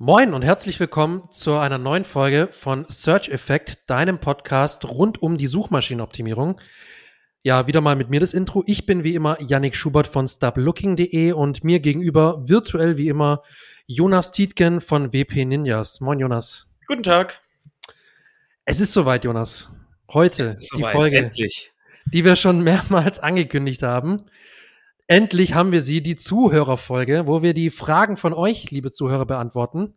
Moin und herzlich willkommen zu einer neuen Folge von Search Effect, deinem Podcast rund um die Suchmaschinenoptimierung. Ja, wieder mal mit mir das Intro. Ich bin wie immer Yannick Schubert von stoplooking.de und mir gegenüber virtuell wie immer Jonas Tietgen von WP Ninjas. Moin Jonas. Guten Tag. Es ist soweit, Jonas. Heute die Folge, endlich. die wir schon mehrmals angekündigt haben. Endlich haben wir sie, die Zuhörerfolge, wo wir die Fragen von euch, liebe Zuhörer, beantworten.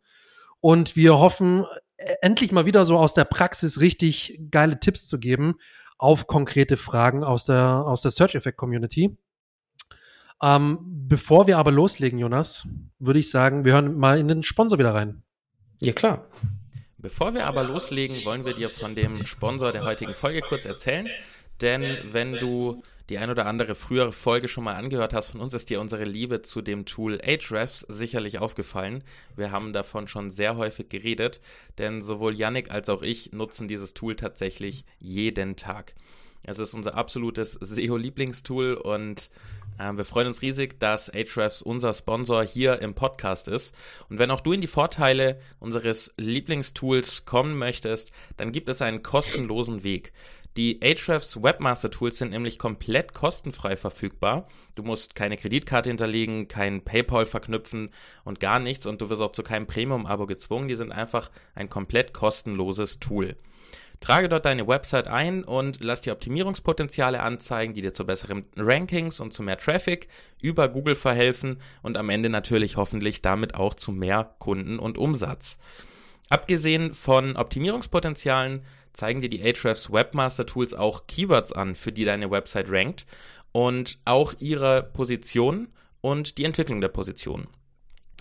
Und wir hoffen, äh, endlich mal wieder so aus der Praxis richtig geile Tipps zu geben auf konkrete Fragen aus der, aus der Search Effect Community. Ähm, bevor wir aber loslegen, Jonas, würde ich sagen, wir hören mal in den Sponsor wieder rein. Ja, klar. Bevor wir aber loslegen, wollen wir dir von dem Sponsor der heutigen Folge kurz erzählen. Denn wenn du die ein oder andere frühere Folge schon mal angehört hast von uns, ist dir unsere Liebe zu dem Tool Ahrefs sicherlich aufgefallen. Wir haben davon schon sehr häufig geredet, denn sowohl Yannick als auch ich nutzen dieses Tool tatsächlich jeden Tag. Es ist unser absolutes SEO-Lieblingstool und äh, wir freuen uns riesig, dass Ahrefs unser Sponsor hier im Podcast ist. Und wenn auch du in die Vorteile unseres Lieblingstools kommen möchtest, dann gibt es einen kostenlosen Weg. Die Ahrefs Webmaster Tools sind nämlich komplett kostenfrei verfügbar. Du musst keine Kreditkarte hinterlegen, kein PayPal verknüpfen und gar nichts und du wirst auch zu keinem Premium-Abo gezwungen. Die sind einfach ein komplett kostenloses Tool. Trage dort deine Website ein und lass dir Optimierungspotenziale anzeigen, die dir zu besseren Rankings und zu mehr Traffic über Google verhelfen und am Ende natürlich hoffentlich damit auch zu mehr Kunden und Umsatz. Abgesehen von Optimierungspotenzialen zeigen dir die Ahrefs Webmaster Tools auch Keywords an, für die deine Website rankt und auch ihre Position und die Entwicklung der Position.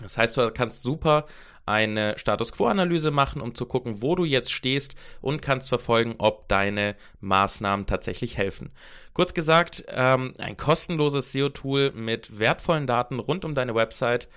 Das heißt, du kannst super eine Status Quo-Analyse machen, um zu gucken, wo du jetzt stehst und kannst verfolgen, ob deine Maßnahmen tatsächlich helfen. Kurz gesagt, ähm, ein kostenloses SEO-Tool mit wertvollen Daten rund um deine Website,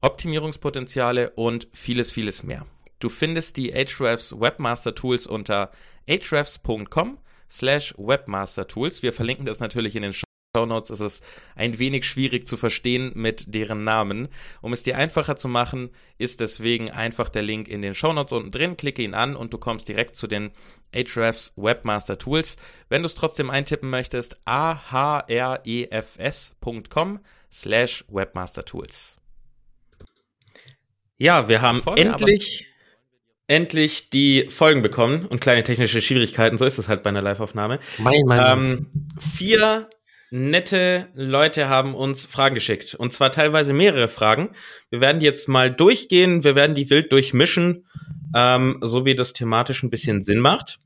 Optimierungspotenziale und vieles, vieles mehr. Du findest die Ahrefs Webmaster Tools unter ahrefs.com slash Webmaster Tools. Wir verlinken das natürlich in den Show Notes. Es ist ein wenig schwierig zu verstehen mit deren Namen. Um es dir einfacher zu machen, ist deswegen einfach der Link in den Show Notes unten drin. Klicke ihn an und du kommst direkt zu den Ahrefs Webmaster Tools. Wenn du es trotzdem eintippen möchtest, ahrefs.com slash Webmaster Tools. Ja, wir haben endlich endlich die Folgen bekommen und kleine technische Schwierigkeiten, so ist es halt bei einer Live-Aufnahme. Mein, mein, ähm, vier nette Leute haben uns Fragen geschickt. Und zwar teilweise mehrere Fragen. Wir werden die jetzt mal durchgehen, wir werden die wild durchmischen, ähm, so wie das thematisch ein bisschen Sinn macht.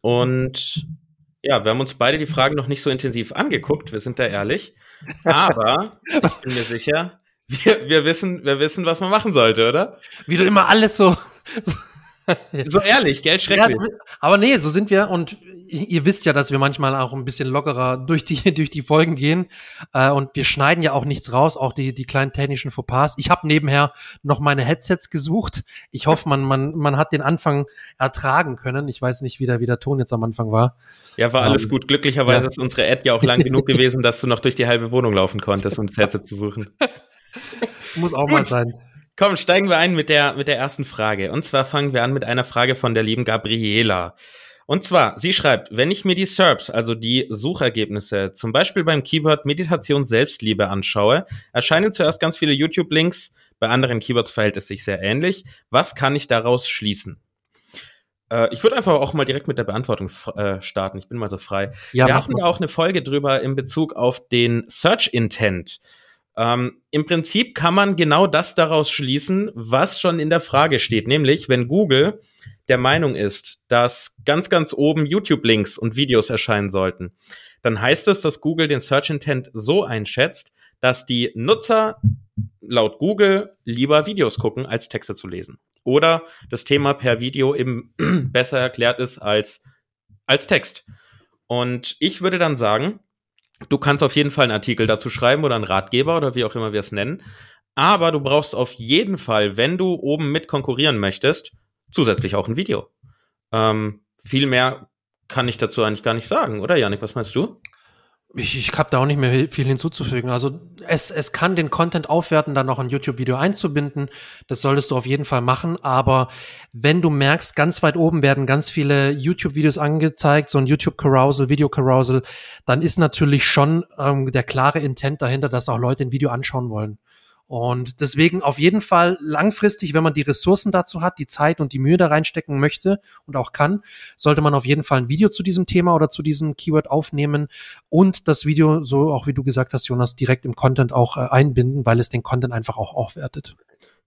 Und ja, wir haben uns beide die Fragen noch nicht so intensiv angeguckt, wir sind da ehrlich. Aber ich bin mir sicher, wir, wir, wissen, wir wissen, was man machen sollte, oder? Wie du immer alles so, so ehrlich, Geld schrecklich. Ja, aber nee, so sind wir und ihr wisst ja, dass wir manchmal auch ein bisschen lockerer durch die durch die Folgen gehen äh, und wir schneiden ja auch nichts raus, auch die die kleinen technischen Fauxpas. Ich habe nebenher noch meine Headsets gesucht. Ich hoffe, man man man hat den Anfang ertragen können. Ich weiß nicht, wie der wie der Ton jetzt am Anfang war. Ja, war alles ähm, gut. Glücklicherweise ja. ist unsere Ad ja auch lang genug gewesen, dass du noch durch die halbe Wohnung laufen konntest, um das Headset zu suchen. Muss auch mal sein. Komm, steigen wir ein mit der, mit der ersten Frage. Und zwar fangen wir an mit einer Frage von der lieben Gabriela. Und zwar, sie schreibt, wenn ich mir die SERPs, also die Suchergebnisse, zum Beispiel beim Keyword Meditation Selbstliebe anschaue, erscheinen zuerst ganz viele YouTube-Links, bei anderen Keywords verhält es sich sehr ähnlich. Was kann ich daraus schließen? Äh, ich würde einfach auch mal direkt mit der Beantwortung äh, starten. Ich bin mal so frei. Ja, Wir hatten auch eine Folge drüber in Bezug auf den Search Intent. Ähm, Im Prinzip kann man genau das daraus schließen, was schon in der Frage steht, nämlich wenn Google der Meinung ist, dass ganz, ganz oben YouTube-Links und Videos erscheinen sollten, dann heißt es, dass Google den Search Intent so einschätzt, dass die Nutzer laut Google lieber Videos gucken, als Texte zu lesen. Oder das Thema per Video eben besser erklärt ist als, als Text. Und ich würde dann sagen, Du kannst auf jeden Fall einen Artikel dazu schreiben oder einen Ratgeber oder wie auch immer wir es nennen. Aber du brauchst auf jeden Fall, wenn du oben mit konkurrieren möchtest, zusätzlich auch ein Video. Ähm, viel mehr kann ich dazu eigentlich gar nicht sagen, oder Janik? Was meinst du? Ich, ich habe da auch nicht mehr viel hinzuzufügen. Also es, es kann den Content aufwerten, dann noch ein YouTube-Video einzubinden. Das solltest du auf jeden Fall machen. Aber wenn du merkst, ganz weit oben werden ganz viele YouTube-Videos angezeigt, so ein YouTube-Carousel, Video-Carousel, dann ist natürlich schon ähm, der klare Intent dahinter, dass auch Leute ein Video anschauen wollen. Und deswegen auf jeden Fall langfristig, wenn man die Ressourcen dazu hat, die Zeit und die Mühe da reinstecken möchte und auch kann, sollte man auf jeden Fall ein Video zu diesem Thema oder zu diesem Keyword aufnehmen und das Video, so auch wie du gesagt hast, Jonas, direkt im Content auch äh, einbinden, weil es den Content einfach auch aufwertet.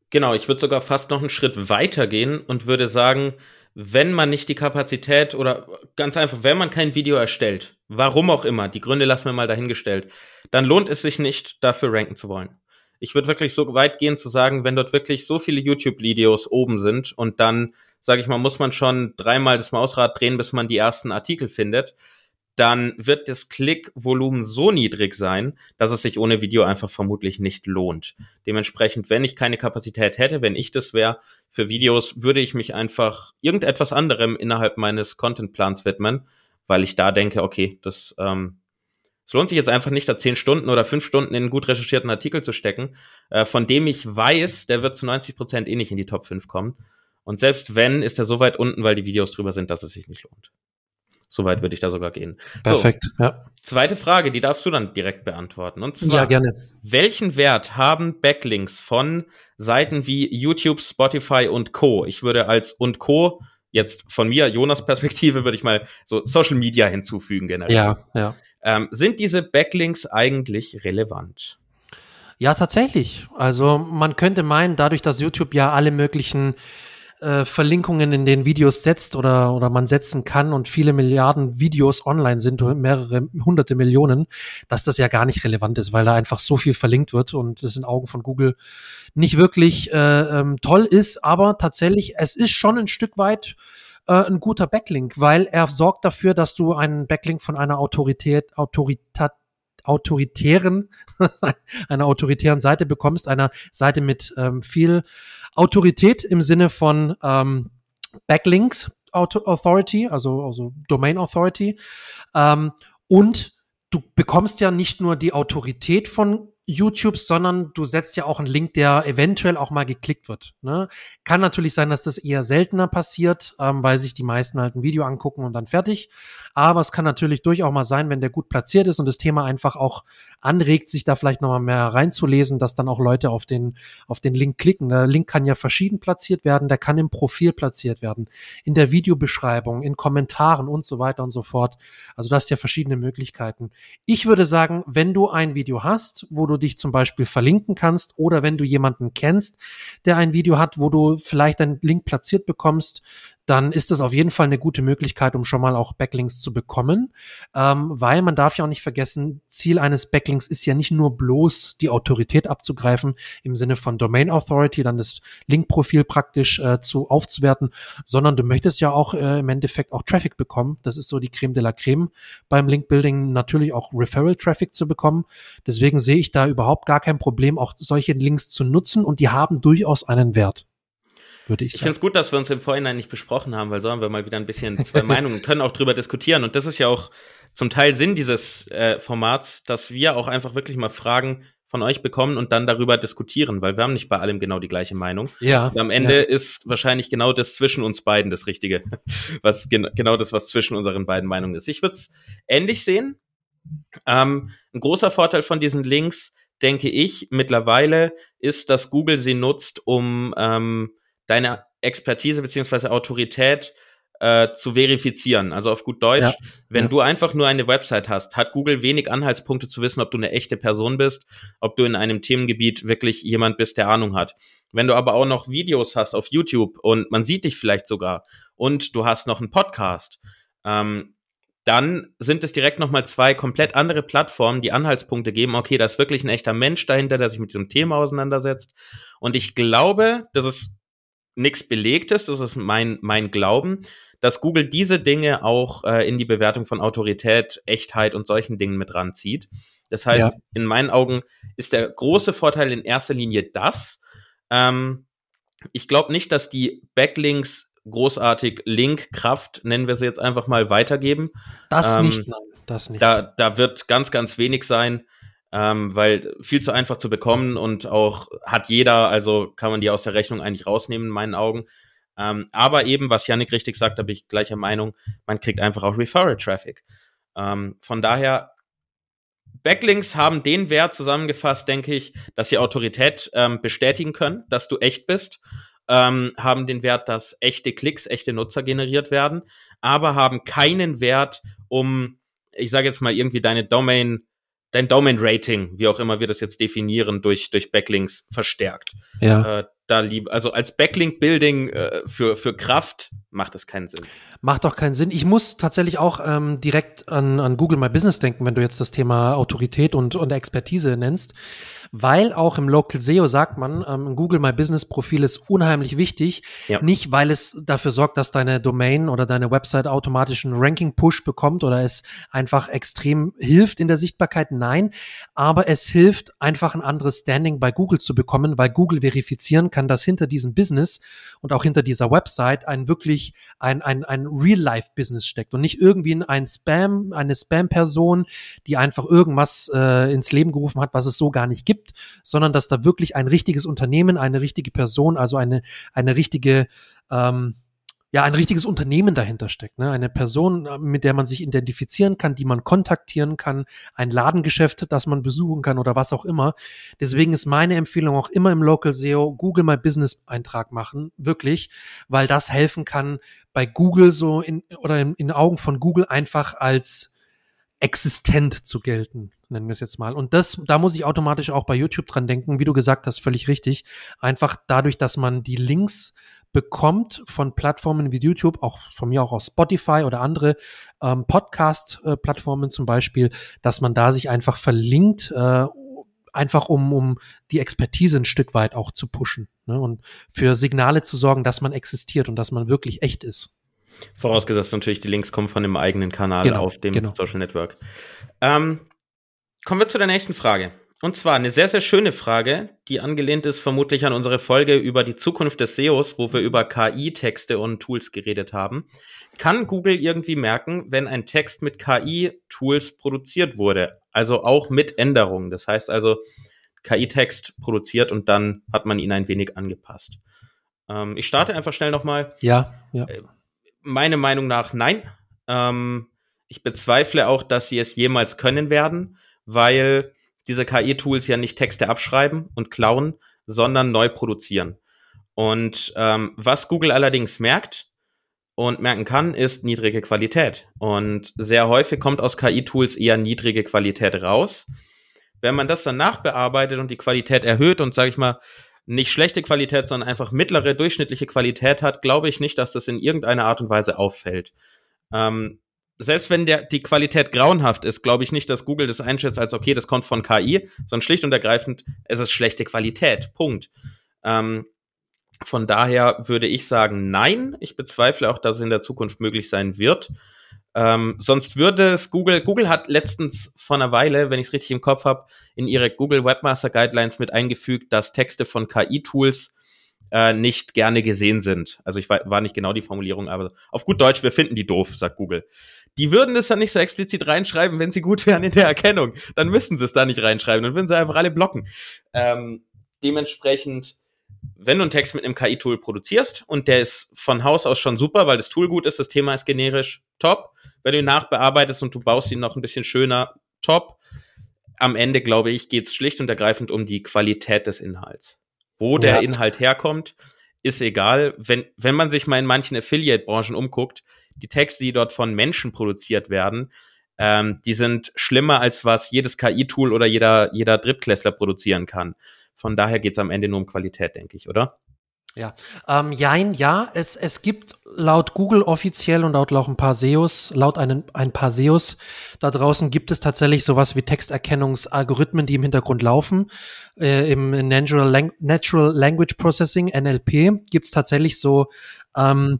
Genau, ich würde sogar fast noch einen Schritt weiter gehen und würde sagen, wenn man nicht die Kapazität oder ganz einfach, wenn man kein Video erstellt, warum auch immer, die Gründe lassen wir mal dahingestellt, dann lohnt es sich nicht, dafür ranken zu wollen ich würde wirklich so weit gehen zu sagen, wenn dort wirklich so viele YouTube-Videos oben sind und dann, sage ich mal, muss man schon dreimal das Mausrad drehen, bis man die ersten Artikel findet, dann wird das Klickvolumen so niedrig sein, dass es sich ohne Video einfach vermutlich nicht lohnt. Dementsprechend, wenn ich keine Kapazität hätte, wenn ich das wäre für Videos, würde ich mich einfach irgendetwas anderem innerhalb meines Contentplans widmen, weil ich da denke, okay, das ähm, es lohnt sich jetzt einfach nicht, da zehn Stunden oder fünf Stunden in einen gut recherchierten Artikel zu stecken, äh, von dem ich weiß, der wird zu 90 Prozent eh nicht in die Top 5 kommen. Und selbst wenn, ist er so weit unten, weil die Videos drüber sind, dass es sich nicht lohnt. Soweit würde ich da sogar gehen. Perfekt, so, ja. Zweite Frage, die darfst du dann direkt beantworten. Und zwar, ja, gerne. welchen Wert haben Backlinks von Seiten wie YouTube, Spotify und Co? Ich würde als und Co jetzt von mir, Jonas Perspektive, würde ich mal so Social Media hinzufügen generell. Ja, ja. Ähm, sind diese Backlinks eigentlich relevant? Ja, tatsächlich. Also man könnte meinen, dadurch, dass YouTube ja alle möglichen äh, Verlinkungen in den Videos setzt oder, oder man setzen kann und viele Milliarden Videos online sind, mehrere hunderte Millionen, dass das ja gar nicht relevant ist, weil da einfach so viel verlinkt wird und das in Augen von Google nicht wirklich äh, ähm, toll ist. Aber tatsächlich, es ist schon ein Stück weit äh, ein guter Backlink, weil er sorgt dafür, dass du einen Backlink von einer Autorität, Autorität, autoritären, einer autoritären Seite bekommst, einer Seite mit ähm, viel Autorität im Sinne von ähm, Backlinks Authority, also, also Domain Authority. Ähm, und du bekommst ja nicht nur die Autorität von YouTube, sondern du setzt ja auch einen Link, der eventuell auch mal geklickt wird. Ne? Kann natürlich sein, dass das eher seltener passiert, ähm, weil sich die meisten halt ein Video angucken und dann fertig. Aber es kann natürlich durchaus mal sein, wenn der gut platziert ist und das Thema einfach auch anregt, sich da vielleicht nochmal mehr reinzulesen, dass dann auch Leute auf den, auf den Link klicken. Der Link kann ja verschieden platziert werden, der kann im Profil platziert werden, in der Videobeschreibung, in Kommentaren und so weiter und so fort. Also das ist ja verschiedene Möglichkeiten. Ich würde sagen, wenn du ein Video hast, wo du dich zum Beispiel verlinken kannst oder wenn du jemanden kennst, der ein Video hat, wo du vielleicht einen Link platziert bekommst, dann ist das auf jeden Fall eine gute Möglichkeit, um schon mal auch Backlinks zu bekommen, ähm, weil man darf ja auch nicht vergessen, Ziel eines Backlinks ist ja nicht nur bloß die Autorität abzugreifen im Sinne von Domain Authority, dann das Linkprofil praktisch äh, zu aufzuwerten, sondern du möchtest ja auch äh, im Endeffekt auch Traffic bekommen. Das ist so die Creme de la Creme beim Linkbuilding, natürlich auch Referral Traffic zu bekommen. Deswegen sehe ich da überhaupt gar kein Problem, auch solche Links zu nutzen und die haben durchaus einen Wert würde ich sagen. Ich finde es gut, dass wir uns im Vorhinein nicht besprochen haben, weil sollen wir mal wieder ein bisschen zwei Meinungen können auch drüber diskutieren. Und das ist ja auch zum Teil Sinn dieses äh, Formats, dass wir auch einfach wirklich mal Fragen von euch bekommen und dann darüber diskutieren, weil wir haben nicht bei allem genau die gleiche Meinung. Ja. Und am Ende ja. ist wahrscheinlich genau das zwischen uns beiden das Richtige, was gen genau das, was zwischen unseren beiden Meinungen ist. Ich würde es ähnlich sehen. Ähm, ein großer Vorteil von diesen Links, denke ich, mittlerweile ist, dass Google sie nutzt, um ähm, deine Expertise beziehungsweise Autorität äh, zu verifizieren. Also auf gut Deutsch, ja. wenn ja. du einfach nur eine Website hast, hat Google wenig Anhaltspunkte zu wissen, ob du eine echte Person bist, ob du in einem Themengebiet wirklich jemand bist, der Ahnung hat. Wenn du aber auch noch Videos hast auf YouTube und man sieht dich vielleicht sogar und du hast noch einen Podcast, ähm, dann sind es direkt nochmal zwei komplett andere Plattformen, die Anhaltspunkte geben, okay, da ist wirklich ein echter Mensch dahinter, der sich mit diesem Thema auseinandersetzt. Und ich glaube, das ist nichts Belegtes, das ist mein, mein Glauben, dass Google diese Dinge auch äh, in die Bewertung von Autorität, Echtheit und solchen Dingen mit ranzieht. Das heißt, ja. in meinen Augen ist der große Vorteil in erster Linie das. Ähm, ich glaube nicht, dass die Backlinks großartig Linkkraft, nennen wir sie jetzt einfach mal, weitergeben. Das ähm, nicht, nein. das nicht. Da, da wird ganz, ganz wenig sein, ähm, weil viel zu einfach zu bekommen und auch hat jeder, also kann man die aus der Rechnung eigentlich rausnehmen, in meinen Augen. Ähm, aber eben, was Yannick richtig sagt, da bin ich gleicher Meinung, man kriegt einfach auch Referral-Traffic. Ähm, von daher, Backlinks haben den Wert zusammengefasst, denke ich, dass sie Autorität ähm, bestätigen können, dass du echt bist, ähm, haben den Wert, dass echte Klicks, echte Nutzer generiert werden, aber haben keinen Wert, um, ich sage jetzt mal, irgendwie deine Domain dein Domain-Rating, wie auch immer wir das jetzt definieren, durch, durch Backlinks verstärkt. Ja. Äh, da lieb, also als Backlink-Building äh, für, für Kraft macht das keinen Sinn. Macht doch keinen Sinn. Ich muss tatsächlich auch ähm, direkt an, an Google My Business denken, wenn du jetzt das Thema Autorität und, und Expertise nennst weil auch im Local SEO sagt man, ähm, Google My Business Profil ist unheimlich wichtig. Ja. Nicht, weil es dafür sorgt, dass deine Domain oder deine Website automatisch einen Ranking Push bekommt oder es einfach extrem hilft in der Sichtbarkeit. Nein, aber es hilft einfach ein anderes Standing bei Google zu bekommen, weil Google verifizieren kann, dass hinter diesem Business und auch hinter dieser Website ein wirklich ein, ein, ein Real-Life-Business steckt und nicht irgendwie ein Spam, eine Spam-Person, die einfach irgendwas äh, ins Leben gerufen hat, was es so gar nicht gibt gibt, sondern dass da wirklich ein richtiges Unternehmen, eine richtige Person, also eine, eine richtige, ähm, ja, ein richtiges Unternehmen dahinter steckt, ne? Eine Person, mit der man sich identifizieren kann, die man kontaktieren kann, ein Ladengeschäft, das man besuchen kann oder was auch immer. Deswegen ist meine Empfehlung auch immer im Local SEO Google My Business Eintrag machen, wirklich, weil das helfen kann, bei Google so in, oder in, in Augen von Google einfach als existent zu gelten nennen wir es jetzt mal. Und das, da muss ich automatisch auch bei YouTube dran denken, wie du gesagt hast, völlig richtig. Einfach dadurch, dass man die Links bekommt von Plattformen wie YouTube, auch von mir auch aus Spotify oder andere ähm, Podcast-Plattformen zum Beispiel, dass man da sich einfach verlinkt, äh, einfach um, um die Expertise ein Stück weit auch zu pushen ne? und für Signale zu sorgen, dass man existiert und dass man wirklich echt ist. Vorausgesetzt natürlich, die Links kommen von dem eigenen Kanal genau, auf dem genau. Social Network. Ähm, Kommen wir zu der nächsten Frage. Und zwar eine sehr, sehr schöne Frage, die angelehnt ist vermutlich an unsere Folge über die Zukunft des SEOs, wo wir über KI-Texte und Tools geredet haben. Kann Google irgendwie merken, wenn ein Text mit KI-Tools produziert wurde? Also auch mit Änderungen. Das heißt also, KI-Text produziert und dann hat man ihn ein wenig angepasst. Ähm, ich starte einfach schnell nochmal. Ja, ja. Äh, meine Meinung nach nein. Ähm, ich bezweifle auch, dass sie es jemals können werden weil diese KI-Tools ja nicht Texte abschreiben und klauen, sondern neu produzieren. Und ähm, was Google allerdings merkt und merken kann, ist niedrige Qualität. Und sehr häufig kommt aus KI-Tools eher niedrige Qualität raus. Wenn man das dann nachbearbeitet und die Qualität erhöht und, sage ich mal, nicht schlechte Qualität, sondern einfach mittlere, durchschnittliche Qualität hat, glaube ich nicht, dass das in irgendeiner Art und Weise auffällt. Ähm, selbst wenn der, die Qualität grauenhaft ist, glaube ich nicht, dass Google das einschätzt als, okay, das kommt von KI, sondern schlicht und ergreifend, es ist schlechte Qualität. Punkt. Ähm, von daher würde ich sagen, nein. Ich bezweifle auch, dass es in der Zukunft möglich sein wird. Ähm, sonst würde es Google, Google hat letztens vor einer Weile, wenn ich es richtig im Kopf habe, in ihre Google Webmaster Guidelines mit eingefügt, dass Texte von KI-Tools äh, nicht gerne gesehen sind. Also ich war, nicht genau die Formulierung, aber auf gut Deutsch, wir finden die doof, sagt Google. Die würden es dann nicht so explizit reinschreiben, wenn sie gut wären in der Erkennung. Dann müssten sie es da nicht reinschreiben, dann würden sie einfach alle blocken. Ähm, dementsprechend, wenn du einen Text mit einem KI-Tool produzierst und der ist von Haus aus schon super, weil das Tool gut ist, das Thema ist generisch, top. Wenn du ihn nachbearbeitest und du baust ihn noch ein bisschen schöner, top. Am Ende, glaube ich, geht es schlicht und ergreifend um die Qualität des Inhalts. Wo ja. der Inhalt herkommt, ist egal. Wenn, wenn man sich mal in manchen Affiliate-Branchen umguckt, die Texte, die dort von Menschen produziert werden, ähm, die sind schlimmer als was jedes KI-Tool oder jeder, jeder Drittklässler produzieren kann. Von daher geht's am Ende nur um Qualität, denke ich, oder? Ja, ähm, jein, ja, es, es gibt laut Google offiziell und laut, laut ein paar SEOs, laut einen, ein paar SEOs da draußen gibt es tatsächlich sowas wie Texterkennungsalgorithmen, die im Hintergrund laufen. Äh, Im Natural, Lang Natural Language Processing, NLP, gibt es tatsächlich so ähm,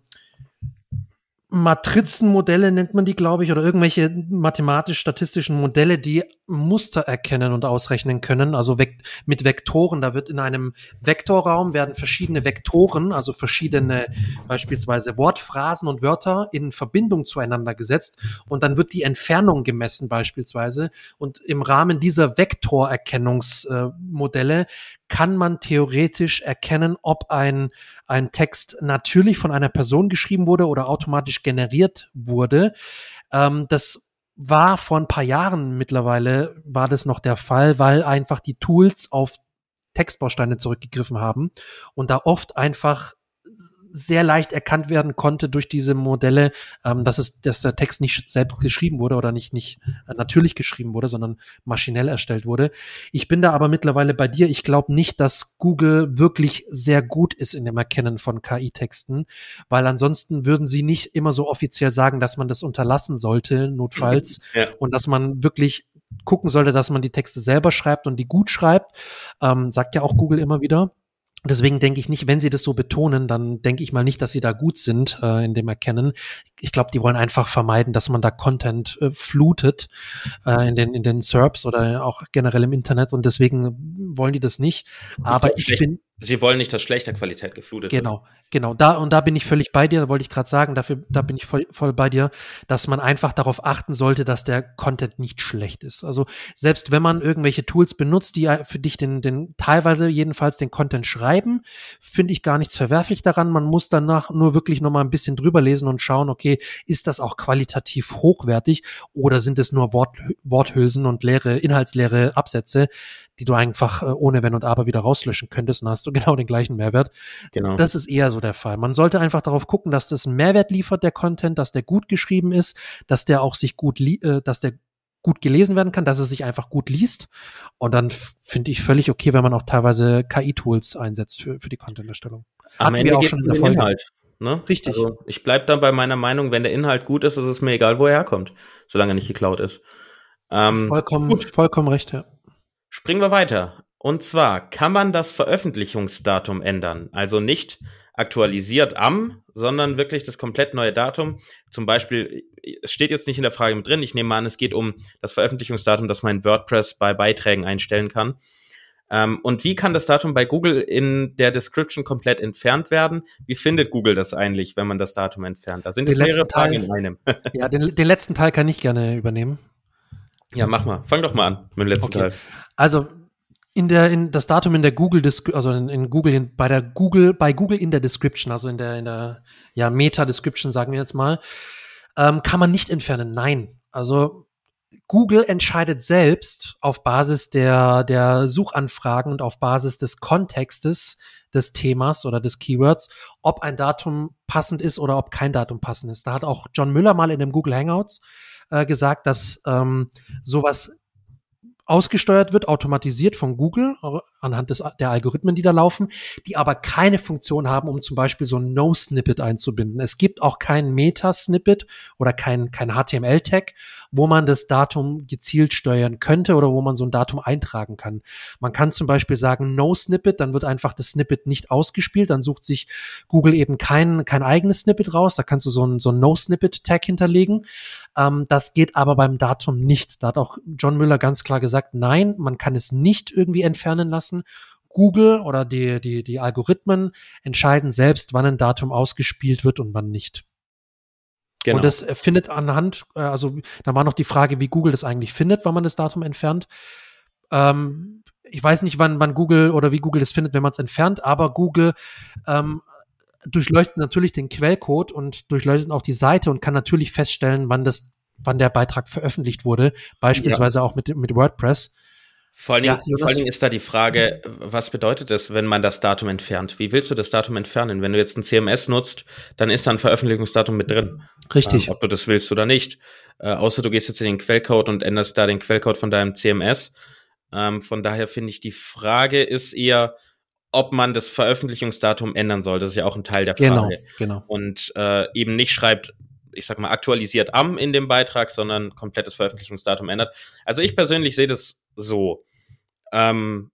Matrizenmodelle nennt man die, glaube ich, oder irgendwelche mathematisch-statistischen Modelle, die Muster erkennen und ausrechnen können, also mit Vektoren. Da wird in einem Vektorraum werden verschiedene Vektoren, also verschiedene beispielsweise Wortphrasen und Wörter in Verbindung zueinander gesetzt und dann wird die Entfernung gemessen beispielsweise und im Rahmen dieser Vektorerkennungsmodelle kann man theoretisch erkennen, ob ein, ein Text natürlich von einer Person geschrieben wurde oder automatisch generiert wurde. Ähm, das war vor ein paar Jahren mittlerweile, war das noch der Fall, weil einfach die Tools auf Textbausteine zurückgegriffen haben und da oft einfach sehr leicht erkannt werden konnte durch diese Modelle, ähm, dass es, dass der Text nicht selbst geschrieben wurde oder nicht nicht äh, natürlich geschrieben wurde, sondern maschinell erstellt wurde. Ich bin da aber mittlerweile bei dir. Ich glaube nicht, dass Google wirklich sehr gut ist in dem Erkennen von KI-Texten, weil ansonsten würden sie nicht immer so offiziell sagen, dass man das unterlassen sollte, notfalls, ja. und dass man wirklich gucken sollte, dass man die Texte selber schreibt und die gut schreibt. Ähm, sagt ja auch Google immer wieder. Deswegen denke ich nicht, wenn sie das so betonen, dann denke ich mal nicht, dass sie da gut sind äh, in dem Erkennen. Ich glaube, die wollen einfach vermeiden, dass man da Content äh, flutet äh, in den in den SERPs oder auch generell im Internet und deswegen wollen die das nicht. Aber ich, ich bin Sie wollen nicht, dass schlechter Qualität geflutet genau, wird. Genau, genau. Da und da bin ich völlig bei dir. Da wollte ich gerade sagen. Dafür, da bin ich voll, voll bei dir, dass man einfach darauf achten sollte, dass der Content nicht schlecht ist. Also selbst wenn man irgendwelche Tools benutzt, die für dich den, den teilweise jedenfalls den Content schreiben, finde ich gar nichts verwerflich daran. Man muss danach nur wirklich noch mal ein bisschen drüber lesen und schauen, okay, ist das auch qualitativ hochwertig oder sind es nur Wort, Worthülsen und leere, inhaltsleere Absätze, die du einfach äh, ohne Wenn und Aber wieder rauslöschen könntest, dann hast du genau den gleichen Mehrwert. Genau. Das ist eher so der Fall. Man sollte einfach darauf gucken, dass das einen Mehrwert liefert, der Content, dass der gut geschrieben ist, dass der auch sich gut, äh, dass der gut gelesen werden kann, dass es sich einfach gut liest. Und dann finde ich völlig okay, wenn man auch teilweise KI-Tools einsetzt für, für die Content-Erstellung. Am Ende auch schon in der Inhalt. Ne? Richtig. Also ich bleib dann bei meiner Meinung, wenn der Inhalt gut ist, ist es mir egal, wo er herkommt, solange er nicht geklaut ist. Ähm, vollkommen, gut. vollkommen recht, ja. Springen wir weiter. Und zwar kann man das Veröffentlichungsdatum ändern. Also nicht aktualisiert am, sondern wirklich das komplett neue Datum. Zum Beispiel, es steht jetzt nicht in der Frage mit drin, ich nehme an, es geht um das Veröffentlichungsdatum, das mein WordPress bei Beiträgen einstellen kann. Ähm, und wie kann das Datum bei Google in der Description komplett entfernt werden? Wie findet Google das eigentlich, wenn man das Datum entfernt? Da sind es mehrere Fragen in einem. ja, den, den letzten Teil kann ich gerne übernehmen. Ja, mach mal. Fang doch mal an mit dem letzten okay. Teil. Also in der in das Datum in der Google also in, in Google in, bei der Google bei Google in der Description, also in der in der ja Meta Description sagen wir jetzt mal, ähm, kann man nicht entfernen. Nein, also Google entscheidet selbst auf Basis der der Suchanfragen und auf Basis des Kontextes des Themas oder des Keywords, ob ein Datum passend ist oder ob kein Datum passend ist. Da hat auch John Müller mal in dem Google Hangouts äh, gesagt, dass ähm, sowas ausgesteuert wird, automatisiert von Google anhand des, der Algorithmen, die da laufen, die aber keine Funktion haben, um zum Beispiel so ein No-Snippet einzubinden. Es gibt auch kein Meta-Snippet oder kein, kein HTML-Tag, wo man das Datum gezielt steuern könnte oder wo man so ein Datum eintragen kann. Man kann zum Beispiel sagen No-Snippet, dann wird einfach das Snippet nicht ausgespielt, dann sucht sich Google eben kein, kein eigenes Snippet raus, da kannst du so ein, so ein No-Snippet-Tag hinterlegen. Ähm, das geht aber beim Datum nicht. Da hat auch John Müller ganz klar gesagt, nein, man kann es nicht irgendwie entfernen lassen. Google oder die, die, die Algorithmen entscheiden selbst, wann ein Datum ausgespielt wird und wann nicht. Genau. Und das findet anhand, äh, also da war noch die Frage, wie Google das eigentlich findet, wann man das Datum entfernt. Ähm, ich weiß nicht, wann, wann Google oder wie Google das findet, wenn man es entfernt, aber Google ähm, durchleuchtet natürlich den Quellcode und durchleuchtet auch die Seite und kann natürlich feststellen, wann das, wann der Beitrag veröffentlicht wurde, beispielsweise ja. auch mit, mit WordPress. Vor allen, Dingen, ja, vor allen Dingen ist da die Frage, was bedeutet es, wenn man das Datum entfernt? Wie willst du das Datum entfernen? Wenn du jetzt ein CMS nutzt, dann ist da ein Veröffentlichungsdatum mit drin. Richtig. Ähm, ob du das willst oder nicht. Äh, außer du gehst jetzt in den Quellcode und änderst da den Quellcode von deinem CMS. Ähm, von daher finde ich, die Frage ist eher, ob man das Veröffentlichungsdatum ändern soll. Das ist ja auch ein Teil der genau, Frage. Genau, genau. Und äh, eben nicht schreibt, ich sag mal, aktualisiert am in dem Beitrag, sondern komplettes Veröffentlichungsdatum ändert. Also ich persönlich sehe das so. Ähm,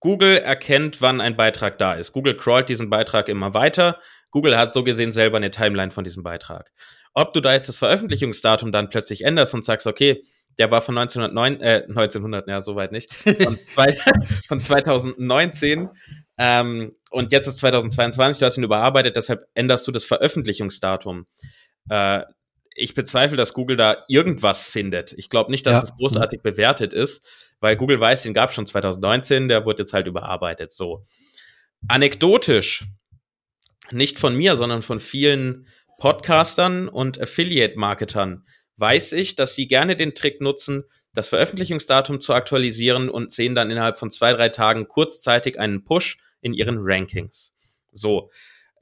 Google erkennt, wann ein Beitrag da ist. Google crawlt diesen Beitrag immer weiter. Google hat so gesehen selber eine Timeline von diesem Beitrag. Ob du da jetzt das Veröffentlichungsdatum dann plötzlich änderst und sagst, okay, der war von 1909, äh, 1900, ja, soweit nicht, von, zwei, von 2019 ähm, und jetzt ist 2022, du hast ihn überarbeitet, deshalb änderst du das Veröffentlichungsdatum. Äh, ich bezweifle, dass Google da irgendwas findet. Ich glaube nicht, dass ja. das großartig bewertet ist, weil Google weiß, den gab schon 2019, der wurde jetzt halt überarbeitet. So. Anekdotisch, nicht von mir, sondern von vielen Podcastern und Affiliate-Marketern weiß ich, dass sie gerne den Trick nutzen, das Veröffentlichungsdatum zu aktualisieren und sehen dann innerhalb von zwei, drei Tagen kurzzeitig einen Push in ihren Rankings. So.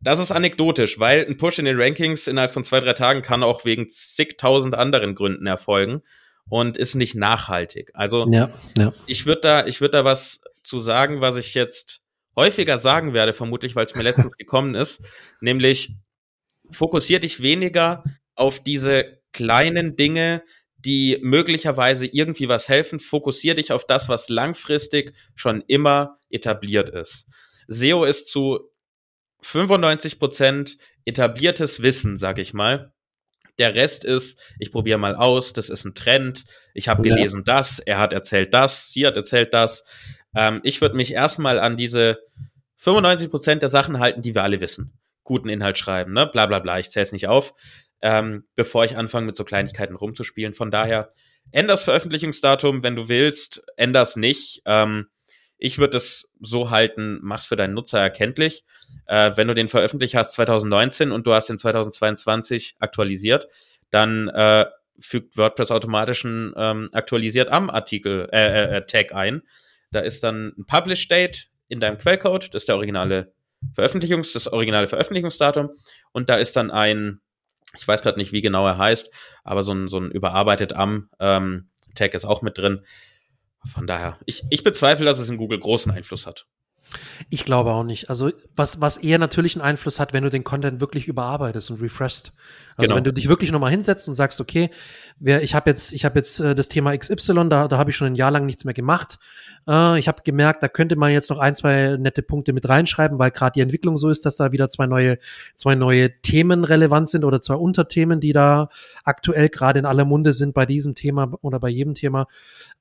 Das ist anekdotisch, weil ein Push in den Rankings innerhalb von zwei, drei Tagen kann auch wegen zigtausend anderen Gründen erfolgen und ist nicht nachhaltig. Also ja, ja. ich würde da, ich würde da was zu sagen, was ich jetzt häufiger sagen werde, vermutlich, weil es mir letztens gekommen ist, nämlich fokussier dich weniger auf diese kleinen Dinge, die möglicherweise irgendwie was helfen. Fokussier dich auf das, was langfristig schon immer etabliert ist. SEO ist zu 95 Prozent etabliertes Wissen, sag ich mal. Der Rest ist, ich probiere mal aus, das ist ein Trend, ich habe gelesen ja. das, er hat erzählt das, sie hat erzählt das. Ähm, ich würde mich erstmal an diese 95 Prozent der Sachen halten, die wir alle wissen. Guten Inhalt schreiben, ne? Bla bla bla, ich zähle es nicht auf, ähm, bevor ich anfange mit so Kleinigkeiten rumzuspielen. Von daher, änders Veröffentlichungsdatum, wenn du willst, änders nicht. Ähm, ich würde es so halten, mach's für deinen Nutzer erkenntlich. Äh, wenn du den veröffentlicht hast 2019 und du hast den 2022 aktualisiert, dann äh, fügt WordPress automatisch einen ähm, aktualisiert am Artikel äh, äh, äh, Tag ein. Da ist dann ein Publish Date in deinem Quellcode, das ist der originale Veröffentlichungs, das originale Veröffentlichungsdatum und da ist dann ein, ich weiß gerade nicht, wie genau er heißt, aber so ein, so ein überarbeitet am ähm, Tag ist auch mit drin. Von daher, ich, ich bezweifle, dass es in Google großen Einfluss hat. Ich glaube auch nicht. Also was, was eher natürlich einen Einfluss hat, wenn du den Content wirklich überarbeitest und refreshst. Also genau. wenn du dich wirklich nochmal hinsetzt und sagst, okay, wer, ich habe jetzt, ich habe jetzt äh, das Thema XY, da, da habe ich schon ein Jahr lang nichts mehr gemacht. Äh, ich habe gemerkt, da könnte man jetzt noch ein, zwei nette Punkte mit reinschreiben, weil gerade die Entwicklung so ist, dass da wieder zwei neue, zwei neue Themen relevant sind oder zwei Unterthemen, die da aktuell gerade in aller Munde sind bei diesem Thema oder bei jedem Thema.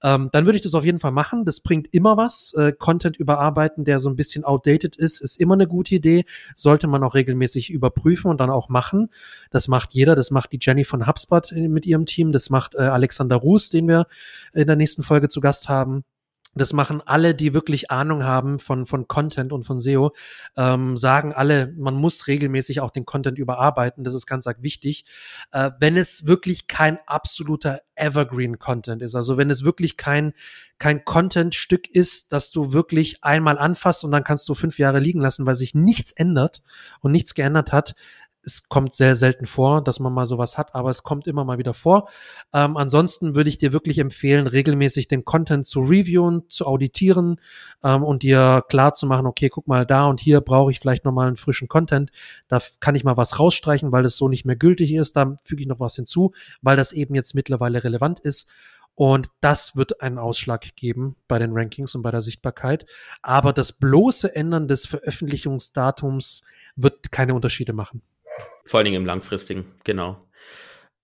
Ähm, dann würde ich das auf jeden Fall machen. Das bringt immer was. Äh, Content überarbeiten, der so ein bisschen outdated ist, ist immer eine gute Idee. Sollte man auch regelmäßig überprüfen und dann auch machen. Das macht jeder. Das macht die Jenny von HubSpot mit ihrem Team. Das macht äh, Alexander Ruß, den wir in der nächsten Folge zu Gast haben. Das machen alle, die wirklich Ahnung haben von, von Content und von SEO, ähm, sagen alle, man muss regelmäßig auch den Content überarbeiten. Das ist ganz arg wichtig. Äh, wenn es wirklich kein absoluter Evergreen-Content ist, also wenn es wirklich kein, kein Content-Stück ist, das du wirklich einmal anfasst und dann kannst du fünf Jahre liegen lassen, weil sich nichts ändert und nichts geändert hat, es kommt sehr selten vor, dass man mal sowas hat, aber es kommt immer mal wieder vor. Ähm, ansonsten würde ich dir wirklich empfehlen, regelmäßig den Content zu reviewen, zu auditieren ähm, und dir klar zu machen, okay, guck mal da und hier brauche ich vielleicht nochmal einen frischen Content. Da kann ich mal was rausstreichen, weil das so nicht mehr gültig ist. Da füge ich noch was hinzu, weil das eben jetzt mittlerweile relevant ist. Und das wird einen Ausschlag geben bei den Rankings und bei der Sichtbarkeit. Aber das bloße Ändern des Veröffentlichungsdatums wird keine Unterschiede machen. Vor allen Dingen im langfristigen, genau.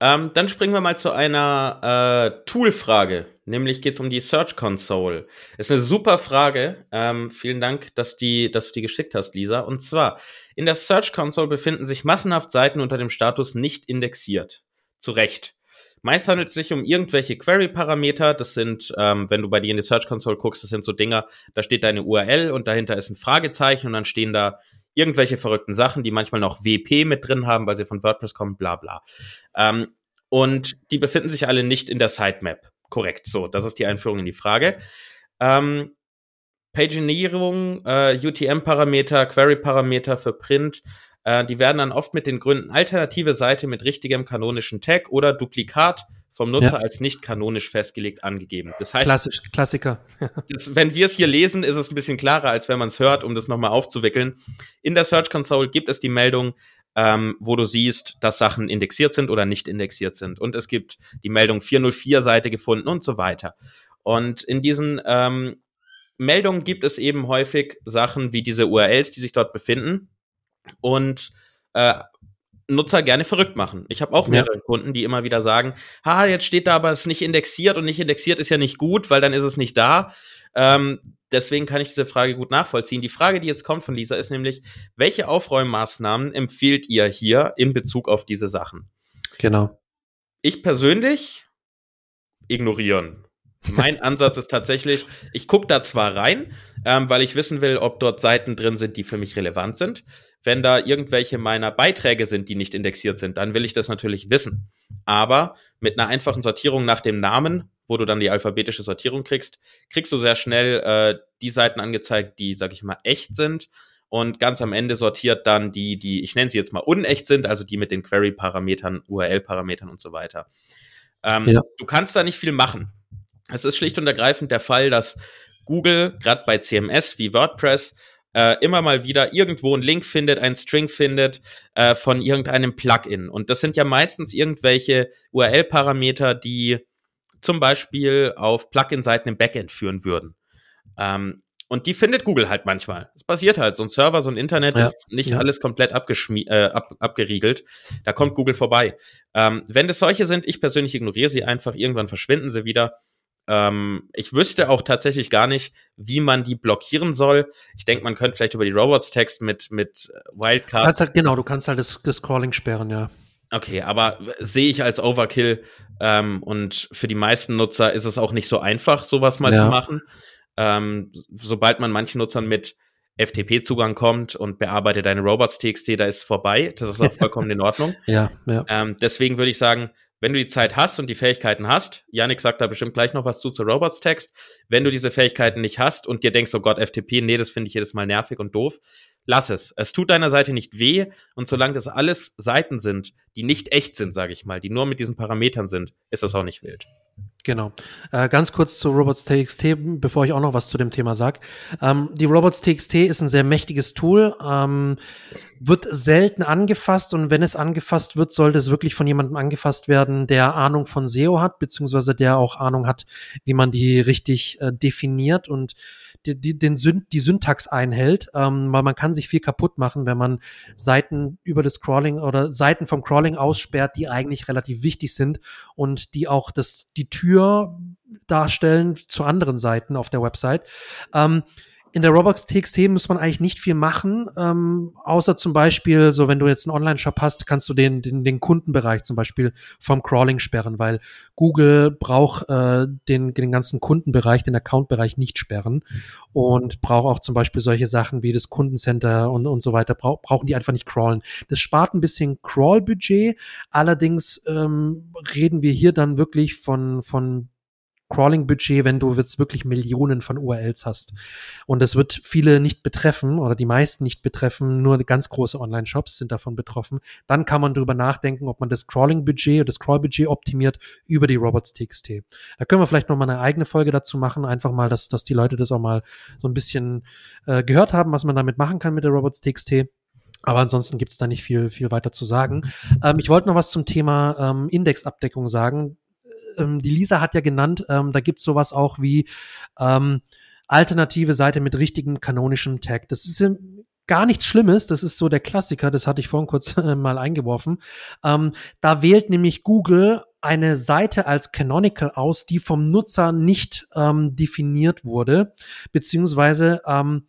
Ähm, dann springen wir mal zu einer äh, Tool-Frage, nämlich geht es um die Search Console. Ist eine super Frage. Ähm, vielen Dank, dass, die, dass du die geschickt hast, Lisa. Und zwar, in der Search Console befinden sich massenhaft Seiten unter dem Status nicht indexiert. Zu Recht. Meist handelt es sich um irgendwelche Query-Parameter. Das sind, ähm, wenn du bei dir in die Search Console guckst, das sind so Dinger, da steht deine URL und dahinter ist ein Fragezeichen und dann stehen da irgendwelche verrückten Sachen, die manchmal noch WP mit drin haben, weil sie von WordPress kommen, bla bla. Ähm, und die befinden sich alle nicht in der Sitemap. Korrekt. So, das ist die Einführung in die Frage. Ähm, Paginierung, äh, UTM-Parameter, Query-Parameter für Print, äh, die werden dann oft mit den Gründen alternative Seite mit richtigem kanonischen Tag oder Duplikat vom Nutzer ja. als nicht kanonisch festgelegt angegeben. Das heißt, Klassisch, Klassiker. das, wenn wir es hier lesen, ist es ein bisschen klarer, als wenn man es hört, um das nochmal aufzuwickeln. In der Search Console gibt es die Meldung, ähm, wo du siehst, dass Sachen indexiert sind oder nicht indexiert sind. Und es gibt die Meldung 404 Seite gefunden und so weiter. Und in diesen ähm, Meldungen gibt es eben häufig Sachen wie diese URLs, die sich dort befinden. Und äh, Nutzer gerne verrückt machen. Ich habe auch mehrere ja. Kunden, die immer wieder sagen, ha, jetzt steht da aber es ist nicht indexiert und nicht indexiert ist ja nicht gut, weil dann ist es nicht da. Ähm, deswegen kann ich diese Frage gut nachvollziehen. Die Frage, die jetzt kommt von Lisa, ist nämlich, welche Aufräummaßnahmen empfiehlt ihr hier in Bezug auf diese Sachen? Genau. Ich persönlich ignorieren. Mein Ansatz ist tatsächlich, ich gucke da zwar rein, ähm, weil ich wissen will, ob dort Seiten drin sind, die für mich relevant sind. Wenn da irgendwelche meiner Beiträge sind, die nicht indexiert sind, dann will ich das natürlich wissen. Aber mit einer einfachen Sortierung nach dem Namen, wo du dann die alphabetische Sortierung kriegst, kriegst du sehr schnell äh, die Seiten angezeigt, die, sag ich mal, echt sind. Und ganz am Ende sortiert dann die, die, ich nenne sie jetzt mal unecht sind, also die mit den Query-Parametern, URL-Parametern und so weiter. Ähm, ja. Du kannst da nicht viel machen. Es ist schlicht und ergreifend der Fall, dass Google, gerade bei CMS wie WordPress, äh, immer mal wieder irgendwo einen Link findet, einen String findet äh, von irgendeinem Plugin. Und das sind ja meistens irgendwelche URL-Parameter, die zum Beispiel auf Plugin-Seiten im Backend führen würden. Ähm, und die findet Google halt manchmal. Es passiert halt. So ein Server, so ein Internet ja, ist nicht ja. alles komplett abgeschmi äh, ab, abgeriegelt. Da kommt Google vorbei. Ähm, wenn das solche sind, ich persönlich ignoriere sie einfach. Irgendwann verschwinden sie wieder. Ähm, ich wüsste auch tatsächlich gar nicht, wie man die blockieren soll. Ich denke, man könnte vielleicht über die Robots-Text mit, mit Wildcard. Kannst halt, genau, du kannst halt das, das Scrolling sperren, ja. Okay, aber sehe ich als Overkill ähm, und für die meisten Nutzer ist es auch nicht so einfach, sowas mal ja. zu machen. Ähm, sobald man manchen Nutzern mit FTP-Zugang kommt und bearbeitet deine Robots.txt, da ist vorbei. Das ist auch vollkommen in Ordnung. Ja, ja. Ähm, deswegen würde ich sagen, wenn du die Zeit hast und die Fähigkeiten hast, Yannick sagt da bestimmt gleich noch was zu zu Robots Text, wenn du diese Fähigkeiten nicht hast und dir denkst, oh Gott, FTP, nee, das finde ich jedes Mal nervig und doof, lass es. Es tut deiner Seite nicht weh und solange das alles Seiten sind, die nicht echt sind, sage ich mal, die nur mit diesen Parametern sind, ist das auch nicht wild. Genau. Äh, ganz kurz zu Robots.txt, bevor ich auch noch was zu dem Thema sage. Ähm, die Robots.txt ist ein sehr mächtiges Tool, ähm, wird selten angefasst und wenn es angefasst wird, sollte es wirklich von jemandem angefasst werden, der Ahnung von SEO hat, beziehungsweise der auch Ahnung hat, wie man die richtig äh, definiert und die, die, den Syn die Syntax einhält, ähm, weil man kann sich viel kaputt machen, wenn man Seiten über das Crawling oder Seiten vom Crawling aussperrt, die eigentlich relativ wichtig sind und die auch das, die Tür darstellen zu anderen Seiten auf der Website. Ähm, in der Robots.txt muss man eigentlich nicht viel machen, ähm, außer zum Beispiel, so wenn du jetzt einen Online-Shop hast, kannst du den, den, den Kundenbereich zum Beispiel vom Crawling sperren, weil Google braucht äh, den, den ganzen Kundenbereich, den Account-Bereich nicht sperren und braucht auch zum Beispiel solche Sachen wie das Kundencenter und, und so weiter, brauch, brauchen die einfach nicht crawlen. Das spart ein bisschen Crawl-Budget, allerdings ähm, reden wir hier dann wirklich von, von Crawling-Budget, wenn du jetzt wirklich Millionen von URLs hast. Und es wird viele nicht betreffen oder die meisten nicht betreffen, nur ganz große Online-Shops sind davon betroffen. Dann kann man darüber nachdenken, ob man das Crawling-Budget oder das Crawl-Budget optimiert über die Robots.txt. Da können wir vielleicht noch mal eine eigene Folge dazu machen, einfach mal, dass, dass die Leute das auch mal so ein bisschen äh, gehört haben, was man damit machen kann mit der Robots.txt. Aber ansonsten gibt's da nicht viel, viel weiter zu sagen. Ähm, ich wollte noch was zum Thema ähm, Indexabdeckung sagen ähm, die Lisa hat ja genannt, ähm, da gibt's sowas auch wie ähm, alternative Seite mit richtigem kanonischen Tag. Das ist gar nichts Schlimmes, das ist so der Klassiker, das hatte ich vorhin kurz äh, mal eingeworfen. Ähm, da wählt nämlich Google eine Seite als canonical aus, die vom Nutzer nicht ähm, definiert wurde, beziehungsweise ähm,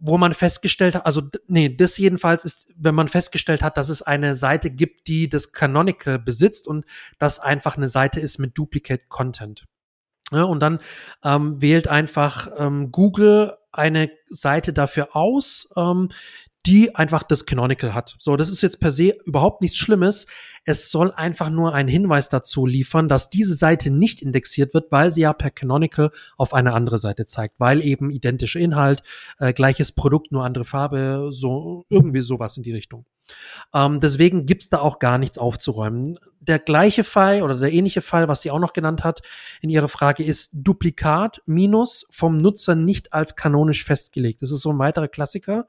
wo man festgestellt hat, also nee, das jedenfalls ist, wenn man festgestellt hat, dass es eine Seite gibt, die das Canonical besitzt und das einfach eine Seite ist mit Duplicate Content. Ja, und dann ähm, wählt einfach ähm, Google eine Seite dafür aus, ähm, die einfach das Canonical hat. So, das ist jetzt per se überhaupt nichts Schlimmes. Es soll einfach nur einen Hinweis dazu liefern, dass diese Seite nicht indexiert wird, weil sie ja per Canonical auf eine andere Seite zeigt, weil eben identischer Inhalt, äh, gleiches Produkt, nur andere Farbe, so irgendwie sowas in die Richtung. Ähm, deswegen gibt's da auch gar nichts aufzuräumen. Der gleiche Fall oder der ähnliche Fall, was sie auch noch genannt hat in ihrer Frage, ist Duplikat minus vom Nutzer nicht als kanonisch festgelegt. Das ist so ein weiterer Klassiker.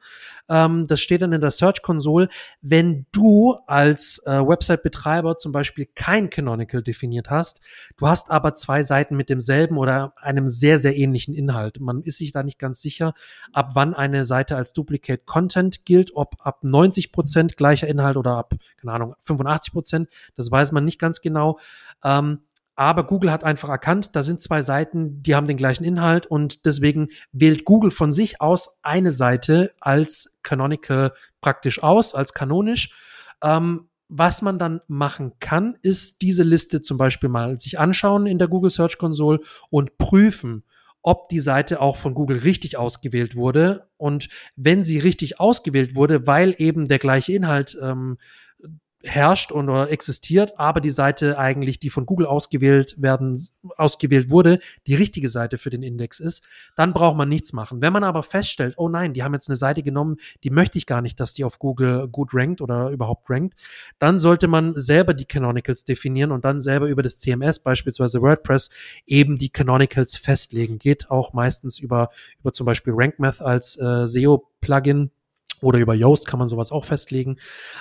Ähm, das steht dann in der Search Console. Wenn du als äh, Website-Betreiber zum Beispiel kein Canonical definiert hast, du hast aber zwei Seiten mit demselben oder einem sehr, sehr ähnlichen Inhalt. Man ist sich da nicht ganz sicher, ab wann eine Seite als Duplicate Content gilt, ob ab 90 Prozent gleicher Inhalt oder ab, keine Ahnung, 85 Prozent. Das weiß man nicht ganz genau. Ähm, aber Google hat einfach erkannt, da sind zwei Seiten, die haben den gleichen Inhalt und deswegen wählt Google von sich aus eine Seite als canonical praktisch aus, als kanonisch. Ähm, was man dann machen kann, ist diese Liste zum Beispiel mal sich anschauen in der Google Search Console und prüfen, ob die Seite auch von Google richtig ausgewählt wurde. Und wenn sie richtig ausgewählt wurde, weil eben der gleiche Inhalt ähm, herrscht und oder existiert, aber die Seite eigentlich, die von Google ausgewählt werden, ausgewählt wurde, die richtige Seite für den Index ist, dann braucht man nichts machen. Wenn man aber feststellt, oh nein, die haben jetzt eine Seite genommen, die möchte ich gar nicht, dass die auf Google gut rankt oder überhaupt rankt, dann sollte man selber die Canonicals definieren und dann selber über das CMS, beispielsweise WordPress, eben die Canonicals festlegen. Geht auch meistens über, über zum Beispiel RankMath als äh, SEO-Plugin oder über Yoast kann man sowas auch festlegen.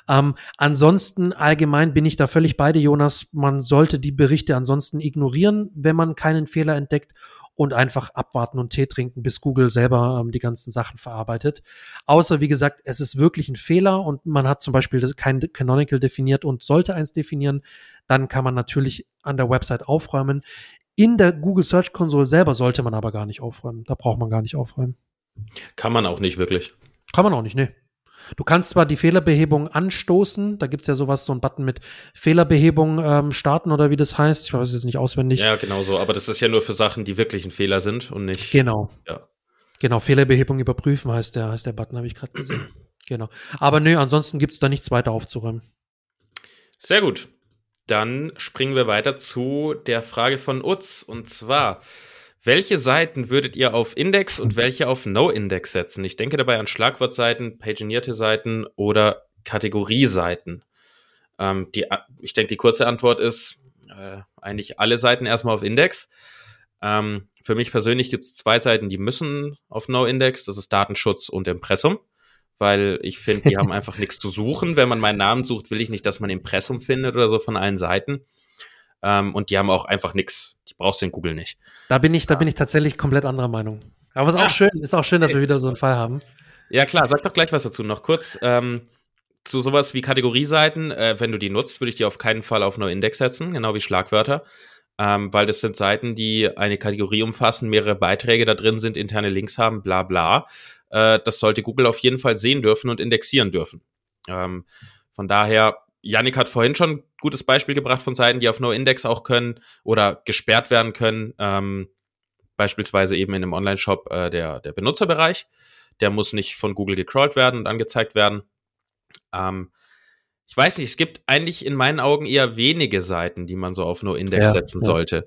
Ähm, ansonsten allgemein bin ich da völlig bei dir, Jonas. Man sollte die Berichte ansonsten ignorieren, wenn man keinen Fehler entdeckt und einfach abwarten und Tee trinken, bis Google selber ähm, die ganzen Sachen verarbeitet. Außer, wie gesagt, es ist wirklich ein Fehler und man hat zum Beispiel kein Canonical definiert und sollte eins definieren, dann kann man natürlich an der Website aufräumen. In der Google Search Console selber sollte man aber gar nicht aufräumen. Da braucht man gar nicht aufräumen. Kann man auch nicht wirklich. Kann man auch nicht, ne. Du kannst zwar die Fehlerbehebung anstoßen, da gibt's ja sowas, so ein Button mit Fehlerbehebung ähm, starten oder wie das heißt. Ich weiß es jetzt nicht auswendig. Ja, genau so. Aber das ist ja nur für Sachen, die wirklich ein Fehler sind und nicht. Genau. Ja. Genau, Fehlerbehebung überprüfen heißt der, heißt der Button, habe ich gerade gesehen. genau. Aber nö, ansonsten gibt's da nichts weiter aufzuräumen. Sehr gut. Dann springen wir weiter zu der Frage von Utz. Und zwar, welche Seiten würdet ihr auf Index und welche auf No-Index setzen? Ich denke dabei an Schlagwortseiten, paginierte Seiten oder Kategorieseiten. Ähm, die, ich denke, die kurze Antwort ist äh, eigentlich alle Seiten erstmal auf Index. Ähm, für mich persönlich gibt es zwei Seiten, die müssen auf No-Index. Das ist Datenschutz und Impressum. Weil ich finde, die haben einfach nichts zu suchen. Wenn man meinen Namen sucht, will ich nicht, dass man Impressum findet oder so von allen Seiten. Ähm, und die haben auch einfach nichts. Brauchst du in Google nicht. Da bin ich, da bin ich tatsächlich komplett anderer Meinung. Aber es ist auch schön, ist auch schön, dass wir wieder so einen Fall haben. Ja, klar, sag doch gleich was dazu. Noch kurz ähm, zu sowas wie Kategorieseiten. Äh, wenn du die nutzt, würde ich die auf keinen Fall auf No-Index setzen, genau wie Schlagwörter. Ähm, weil das sind Seiten, die eine Kategorie umfassen, mehrere Beiträge da drin sind, interne Links haben, bla bla. Äh, das sollte Google auf jeden Fall sehen dürfen und indexieren dürfen. Ähm, von daher Yannick hat vorhin schon gutes Beispiel gebracht von Seiten, die auf No-Index auch können oder gesperrt werden können. Ähm, beispielsweise eben in einem Online-Shop äh, der, der Benutzerbereich. Der muss nicht von Google gecrawlt werden und angezeigt werden. Ähm, ich weiß nicht, es gibt eigentlich in meinen Augen eher wenige Seiten, die man so auf No-Index ja, setzen ja. sollte.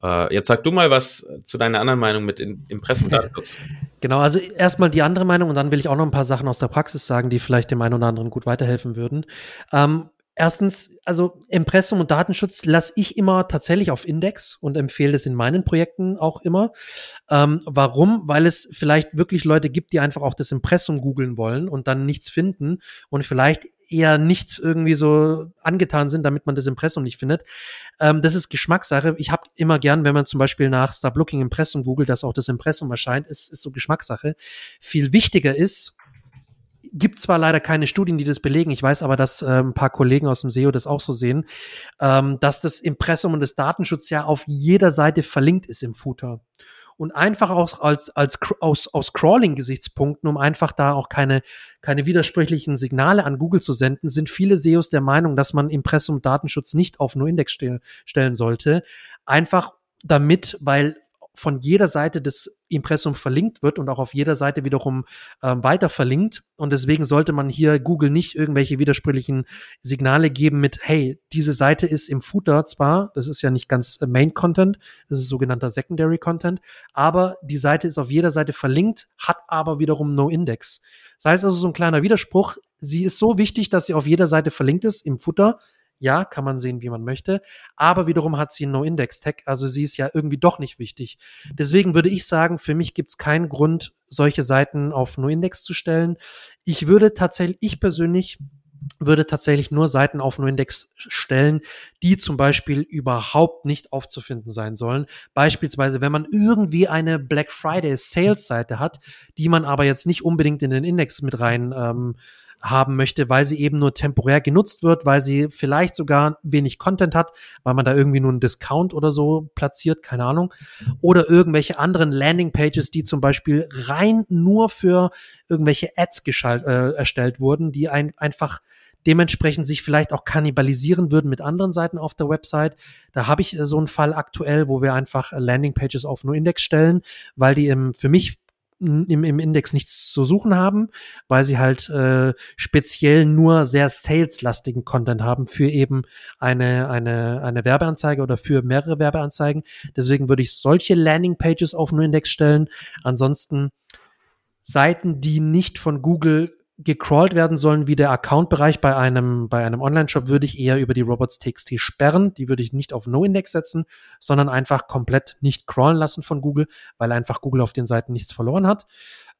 Äh, jetzt sag du mal was zu deiner anderen Meinung mit Impressum-Datenschutz. Genau, also erstmal die andere Meinung und dann will ich auch noch ein paar Sachen aus der Praxis sagen, die vielleicht dem einen oder anderen gut weiterhelfen würden. Ähm, erstens, also Impressum und Datenschutz lasse ich immer tatsächlich auf Index und empfehle es in meinen Projekten auch immer. Ähm, warum? Weil es vielleicht wirklich Leute gibt, die einfach auch das Impressum googeln wollen und dann nichts finden und vielleicht eher nicht irgendwie so angetan sind, damit man das Impressum nicht findet. Ähm, das ist Geschmackssache. Ich habe immer gern, wenn man zum Beispiel nach Start Looking Impressum googelt, dass auch das Impressum erscheint, ist, ist so Geschmackssache. Viel wichtiger ist, gibt zwar leider keine Studien, die das belegen, ich weiß aber, dass äh, ein paar Kollegen aus dem SEO das auch so sehen, ähm, dass das Impressum und das Datenschutz ja auf jeder Seite verlinkt ist im Footer und einfach auch als, als aus, aus Crawling-Gesichtspunkten, um einfach da auch keine, keine widersprüchlichen Signale an Google zu senden, sind viele SEOs der Meinung, dass man Impressum Datenschutz nicht auf nur Index ste stellen sollte. Einfach damit, weil von jeder Seite des Impressum verlinkt wird und auch auf jeder Seite wiederum ähm, weiter verlinkt. Und deswegen sollte man hier Google nicht irgendwelche widersprüchlichen Signale geben mit, hey, diese Seite ist im Footer zwar, das ist ja nicht ganz äh, Main Content, das ist sogenannter Secondary Content, aber die Seite ist auf jeder Seite verlinkt, hat aber wiederum No Index. Das heißt also so ein kleiner Widerspruch. Sie ist so wichtig, dass sie auf jeder Seite verlinkt ist im Footer. Ja, kann man sehen, wie man möchte. Aber wiederum hat sie einen No-Index-Tag, also sie ist ja irgendwie doch nicht wichtig. Deswegen würde ich sagen, für mich gibt es keinen Grund, solche Seiten auf No-Index zu stellen. Ich würde tatsächlich, ich persönlich würde tatsächlich nur Seiten auf NoIndex stellen, die zum Beispiel überhaupt nicht aufzufinden sein sollen. Beispielsweise, wenn man irgendwie eine Black Friday Sales Seite hat, die man aber jetzt nicht unbedingt in den Index mit rein ähm, haben möchte, weil sie eben nur temporär genutzt wird, weil sie vielleicht sogar wenig Content hat, weil man da irgendwie nur einen Discount oder so platziert, keine Ahnung. Oder irgendwelche anderen Landingpages, die zum Beispiel rein nur für irgendwelche Ads geschalt, äh, erstellt wurden, die ein, einfach dementsprechend sich vielleicht auch kannibalisieren würden mit anderen Seiten auf der Website. Da habe ich äh, so einen Fall aktuell, wo wir einfach Landingpages auf nur Index stellen, weil die im, für mich im, im Index nichts zu suchen haben, weil sie halt äh, speziell nur sehr saleslastigen Content haben für eben eine, eine, eine Werbeanzeige oder für mehrere Werbeanzeigen. Deswegen würde ich solche Landingpages auf nur Index stellen. Ansonsten Seiten, die nicht von Google gecrawlt werden sollen wie der Account-Bereich bei einem, bei einem Online-Shop, würde ich eher über die Robots.txt sperren. Die würde ich nicht auf No-Index setzen, sondern einfach komplett nicht crawlen lassen von Google, weil einfach Google auf den Seiten nichts verloren hat.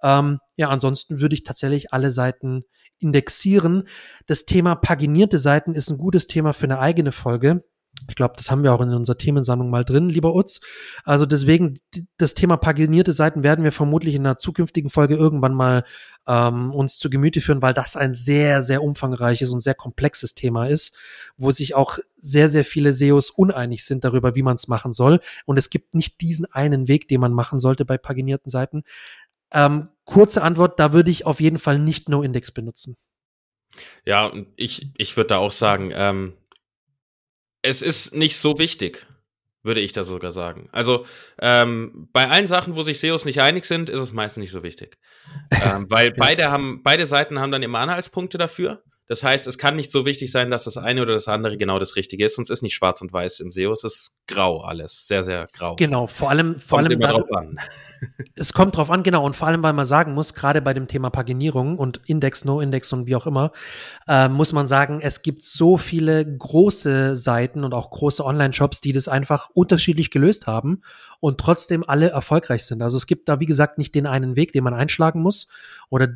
Ähm, ja, ansonsten würde ich tatsächlich alle Seiten indexieren. Das Thema paginierte Seiten ist ein gutes Thema für eine eigene Folge. Ich glaube, das haben wir auch in unserer Themensammlung mal drin, lieber Utz. Also deswegen, das Thema paginierte Seiten werden wir vermutlich in einer zukünftigen Folge irgendwann mal ähm, uns zu Gemüte führen, weil das ein sehr, sehr umfangreiches und sehr komplexes Thema ist, wo sich auch sehr, sehr viele SEOs uneinig sind darüber, wie man es machen soll. Und es gibt nicht diesen einen Weg, den man machen sollte bei paginierten Seiten. Ähm, kurze Antwort, da würde ich auf jeden Fall nicht No-Index benutzen. Ja, ich, ich würde da auch sagen, ähm, es ist nicht so wichtig, würde ich da sogar sagen. Also ähm, bei allen Sachen, wo sich SEOs nicht einig sind, ist es meistens nicht so wichtig. ähm, weil beide haben, beide Seiten haben dann immer Anhaltspunkte dafür. Das heißt, es kann nicht so wichtig sein, dass das eine oder das andere genau das Richtige ist. Und es ist nicht schwarz und weiß im SEO, es ist grau alles. Sehr, sehr grau. Genau, vor allem, vor kommt allem. Immer drauf an. Es kommt drauf an, genau. Und vor allem, weil man sagen muss, gerade bei dem Thema Paginierung und Index, No-Index und wie auch immer, äh, muss man sagen, es gibt so viele große Seiten und auch große Online-Shops, die das einfach unterschiedlich gelöst haben und trotzdem alle erfolgreich sind. Also es gibt da, wie gesagt, nicht den einen Weg, den man einschlagen muss oder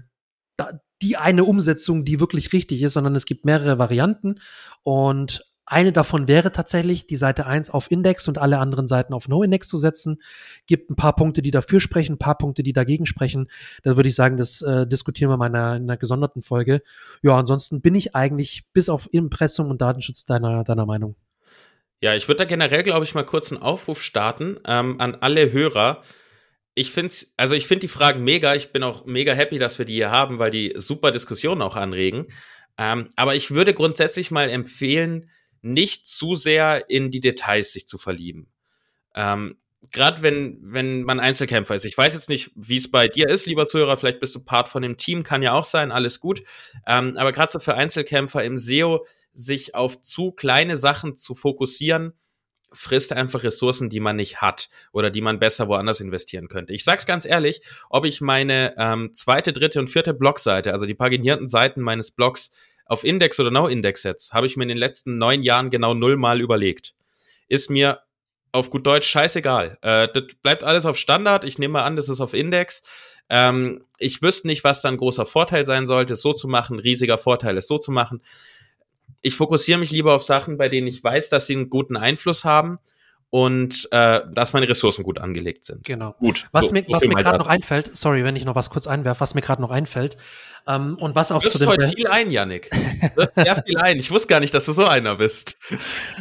da, die eine Umsetzung, die wirklich richtig ist, sondern es gibt mehrere Varianten und eine davon wäre tatsächlich, die Seite 1 auf Index und alle anderen Seiten auf No-Index zu setzen. Gibt ein paar Punkte, die dafür sprechen, ein paar Punkte, die dagegen sprechen. Da würde ich sagen, das äh, diskutieren wir mal in einer, in einer gesonderten Folge. Ja, ansonsten bin ich eigentlich bis auf Impressum und Datenschutz deiner, deiner Meinung. Ja, ich würde da generell, glaube ich, mal kurz einen Aufruf starten ähm, an alle Hörer ich finde also ich finde die Fragen mega. Ich bin auch mega happy, dass wir die hier haben, weil die super Diskussionen auch anregen. Ähm, aber ich würde grundsätzlich mal empfehlen, nicht zu sehr in die Details sich zu verlieben. Ähm, Gerade wenn, wenn man Einzelkämpfer ist. Ich weiß jetzt nicht, wie es bei dir ist, lieber Zuhörer. Vielleicht bist du Part von dem Team, kann ja auch sein, alles gut. Ähm, aber gerade so für Einzelkämpfer im SEO, sich auf zu kleine Sachen zu fokussieren, frisst einfach Ressourcen, die man nicht hat oder die man besser woanders investieren könnte. Ich sag's ganz ehrlich, ob ich meine ähm, zweite, dritte und vierte Blogseite, also die paginierten Seiten meines Blogs auf Index oder No-Index setze, habe ich mir in den letzten neun Jahren genau nullmal überlegt. Ist mir auf gut Deutsch scheißegal. Äh, das bleibt alles auf Standard. Ich nehme an, das ist auf Index. Ähm, ich wüsste nicht, was dann großer Vorteil sein sollte, es so zu machen. Riesiger Vorteil, es so zu machen ich fokussiere mich lieber auf Sachen, bei denen ich weiß, dass sie einen guten Einfluss haben und äh, dass meine Ressourcen gut angelegt sind. Genau. Gut. Was so, mir, was mir gerade noch einfällt, sorry, wenn ich noch was kurz einwerfe, was mir gerade noch einfällt ähm, und was auch du zu dem heute viel ein, Yannick. Du wirst sehr viel ein. Ich wusste gar nicht, dass du so einer bist.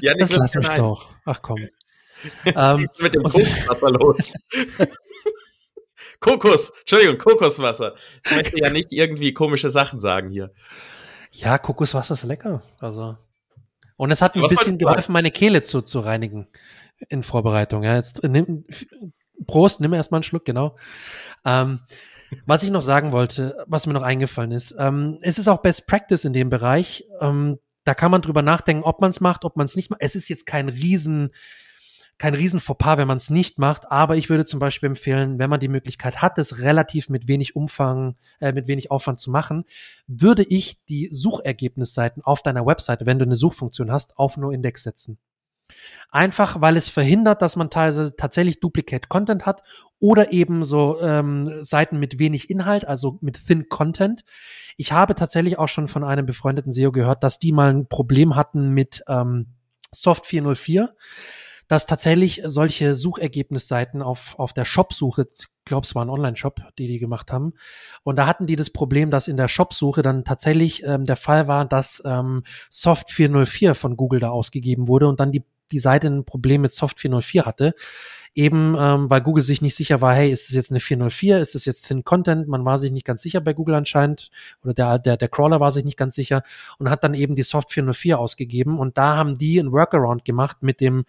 Yannick, das lass mich ein. doch. Ach komm. ähm, mit dem Kokoswasser los. Kokos, Entschuldigung, Kokoswasser. Ich möchte ja nicht irgendwie komische Sachen sagen hier. Ja, Kokoswasser ist lecker. Also. Und es hat ein bisschen geholfen, meine Kehle zu, zu reinigen in Vorbereitung. Ja, jetzt nimm, Prost, nimm erstmal einen Schluck, genau. Ähm, was ich noch sagen wollte, was mir noch eingefallen ist, ähm, es ist auch Best Practice in dem Bereich. Ähm, da kann man drüber nachdenken, ob man es macht, ob man es nicht macht. Es ist jetzt kein riesen kein riesen Fauxpas, wenn man es nicht macht, aber ich würde zum Beispiel empfehlen, wenn man die Möglichkeit hat, es relativ mit wenig Umfang, äh, mit wenig Aufwand zu machen, würde ich die Suchergebnisseiten auf deiner Webseite, wenn du eine Suchfunktion hast, auf No-Index setzen. Einfach, weil es verhindert, dass man teilweise tatsächlich Duplicate Content hat oder eben so ähm, Seiten mit wenig Inhalt, also mit Thin Content. Ich habe tatsächlich auch schon von einem befreundeten SEO gehört, dass die mal ein Problem hatten mit ähm, Soft 404 dass tatsächlich solche Suchergebnisseiten auf, auf der Shop-Suche, glaube, es war ein Online-Shop, die die gemacht haben, und da hatten die das Problem, dass in der Shop-Suche dann tatsächlich ähm, der Fall war, dass ähm, Soft 404 von Google da ausgegeben wurde und dann die, die Seite ein Problem mit Soft 404 hatte eben ähm, weil Google sich nicht sicher war, hey, ist es jetzt eine 404, ist es jetzt Thin Content? Man war sich nicht ganz sicher bei Google anscheinend oder der, der, der Crawler war sich nicht ganz sicher und hat dann eben die Soft 404 ausgegeben und da haben die ein Workaround gemacht mit dem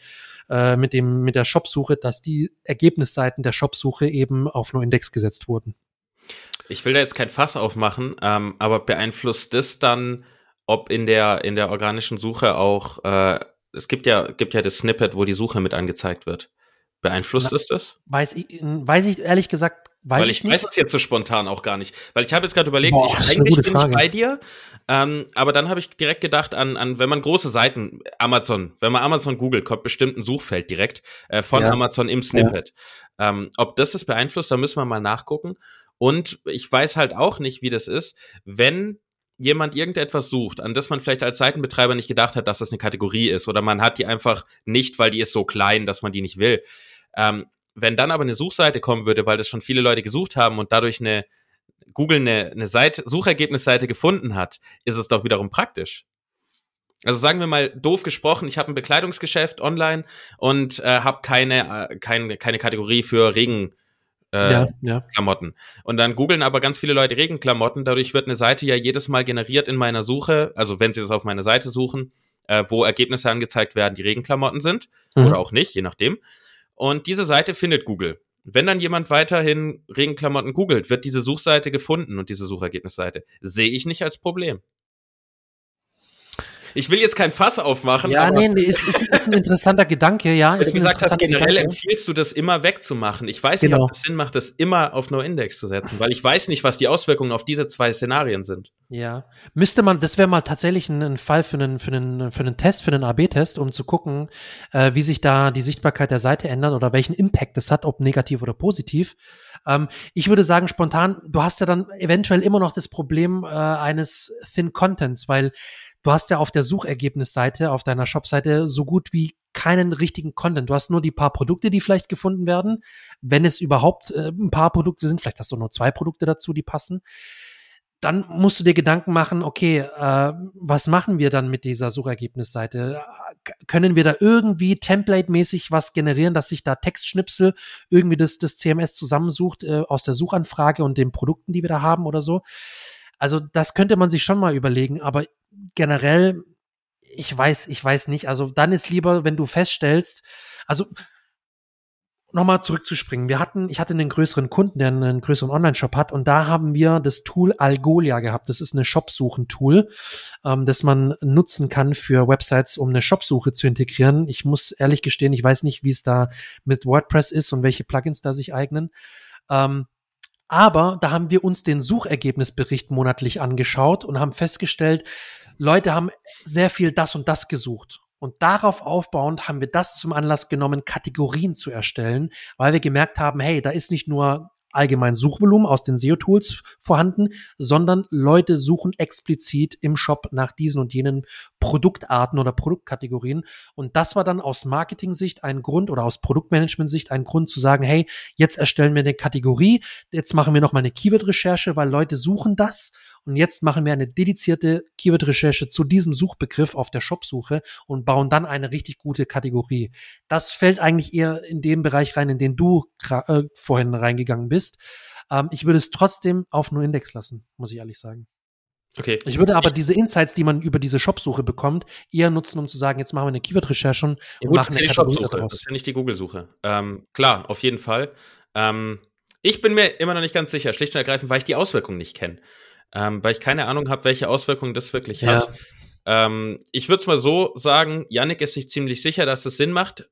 äh, mit dem mit der Shopsuche, dass die Ergebnisseiten der Shopsuche eben auf nur Index gesetzt wurden. Ich will da jetzt kein Fass aufmachen, ähm, aber beeinflusst das dann, ob in der in der organischen Suche auch äh, es gibt ja gibt ja das Snippet, wo die Suche mit angezeigt wird. Beeinflusst es das? Weiß ich, weiß ich ehrlich gesagt, weiß Weil ich, ich weiß es jetzt so spontan auch gar nicht. Weil ich habe jetzt gerade überlegt, Boah, ich, eigentlich bin Frage. ich bei dir, ähm, aber dann habe ich direkt gedacht an, an, wenn man große Seiten, Amazon, wenn man Amazon googelt, kommt bestimmt ein Suchfeld direkt äh, von ja. Amazon im Snippet. Ja. Ähm, ob das es beeinflusst, da müssen wir mal nachgucken. Und ich weiß halt auch nicht, wie das ist, wenn jemand irgendetwas sucht, an das man vielleicht als Seitenbetreiber nicht gedacht hat, dass das eine Kategorie ist oder man hat die einfach nicht, weil die ist so klein, dass man die nicht will. Ähm, wenn dann aber eine Suchseite kommen würde, weil das schon viele Leute gesucht haben und dadurch eine Google eine, eine Seite, Suchergebnisseite gefunden hat, ist es doch wiederum praktisch. Also sagen wir mal doof gesprochen, ich habe ein Bekleidungsgeschäft online und äh, habe keine, äh, keine, keine Kategorie für Regen, äh, ja, ja. Klamotten. Und dann googeln aber ganz viele Leute Regenklamotten. Dadurch wird eine Seite ja jedes Mal generiert in meiner Suche, also wenn sie das auf meiner Seite suchen, äh, wo Ergebnisse angezeigt werden, die Regenklamotten sind mhm. oder auch nicht, je nachdem. Und diese Seite findet Google. Wenn dann jemand weiterhin Regenklamotten googelt, wird diese Suchseite gefunden und diese Suchergebnisseite. Sehe ich nicht als Problem. Ich will jetzt kein Fass aufmachen. Ja, nee, nee, ist, ist, ist ein interessanter Gedanke, ja. Wie du gesagt hast, generell Gedanke. empfiehlst du das immer wegzumachen. Ich weiß genau. nicht, ob es Sinn macht, das immer auf No-Index zu setzen, weil ich weiß nicht, was die Auswirkungen auf diese zwei Szenarien sind. Ja. Müsste man, das wäre mal tatsächlich ein, ein, Fall für einen, für einen, für einen Test, für einen AB-Test, um zu gucken, äh, wie sich da die Sichtbarkeit der Seite ändert oder welchen Impact es hat, ob negativ oder positiv. Ähm, ich würde sagen, spontan, du hast ja dann eventuell immer noch das Problem äh, eines Thin Contents, weil du hast ja auf der Suchergebnisseite, auf deiner Shopseite so gut wie keinen richtigen Content. Du hast nur die paar Produkte, die vielleicht gefunden werden. Wenn es überhaupt äh, ein paar Produkte sind, vielleicht hast du nur zwei Produkte dazu, die passen. Dann musst du dir Gedanken machen, okay, äh, was machen wir dann mit dieser Suchergebnisseite? Können wir da irgendwie template-mäßig was generieren, dass sich da Textschnipsel irgendwie das, das CMS zusammensucht äh, aus der Suchanfrage und den Produkten, die wir da haben oder so? Also das könnte man sich schon mal überlegen, aber generell, ich weiß, ich weiß nicht. Also dann ist lieber, wenn du feststellst, also nochmal zurückzuspringen. Wir hatten, ich hatte einen größeren Kunden, der einen größeren Online-Shop hat und da haben wir das Tool Algolia gehabt. Das ist eine Shopsuchen-Tool, ähm, das man nutzen kann für Websites, um eine Shopsuche zu integrieren. Ich muss ehrlich gestehen, ich weiß nicht, wie es da mit WordPress ist und welche Plugins da sich eignen. Ähm, aber da haben wir uns den Suchergebnisbericht monatlich angeschaut und haben festgestellt, Leute haben sehr viel das und das gesucht. Und darauf aufbauend haben wir das zum Anlass genommen, Kategorien zu erstellen, weil wir gemerkt haben, hey, da ist nicht nur allgemein Suchvolumen aus den SEO-Tools vorhanden, sondern Leute suchen explizit im Shop nach diesen und jenen Produktarten oder Produktkategorien. Und das war dann aus Marketing-Sicht ein Grund oder aus Produktmanagement-Sicht ein Grund zu sagen, hey, jetzt erstellen wir eine Kategorie, jetzt machen wir noch mal eine Keyword-Recherche, weil Leute suchen das und jetzt machen wir eine dedizierte Keyword-Recherche zu diesem Suchbegriff auf der Shopsuche und bauen dann eine richtig gute Kategorie. Das fällt eigentlich eher in den Bereich rein, in den du äh, vorhin reingegangen bist. Ähm, ich würde es trotzdem auf nur Index lassen, muss ich ehrlich sagen. Okay. Ich würde aber ich, diese Insights, die man über diese Shopsuche bekommt, eher nutzen, um zu sagen, jetzt machen wir eine Keyword-Recherche und ja, gut, machen eine Kategorie daraus. Das ist ja nicht die Google-Suche. Ähm, klar, auf jeden Fall. Ähm, ich bin mir immer noch nicht ganz sicher, schlicht und ergreifend, weil ich die Auswirkungen nicht kenne ähm, weil ich keine Ahnung habe, welche Auswirkungen das wirklich ja. hat. Ähm, ich würde es mal so sagen, Yannick ist sich ziemlich sicher, dass es Sinn macht.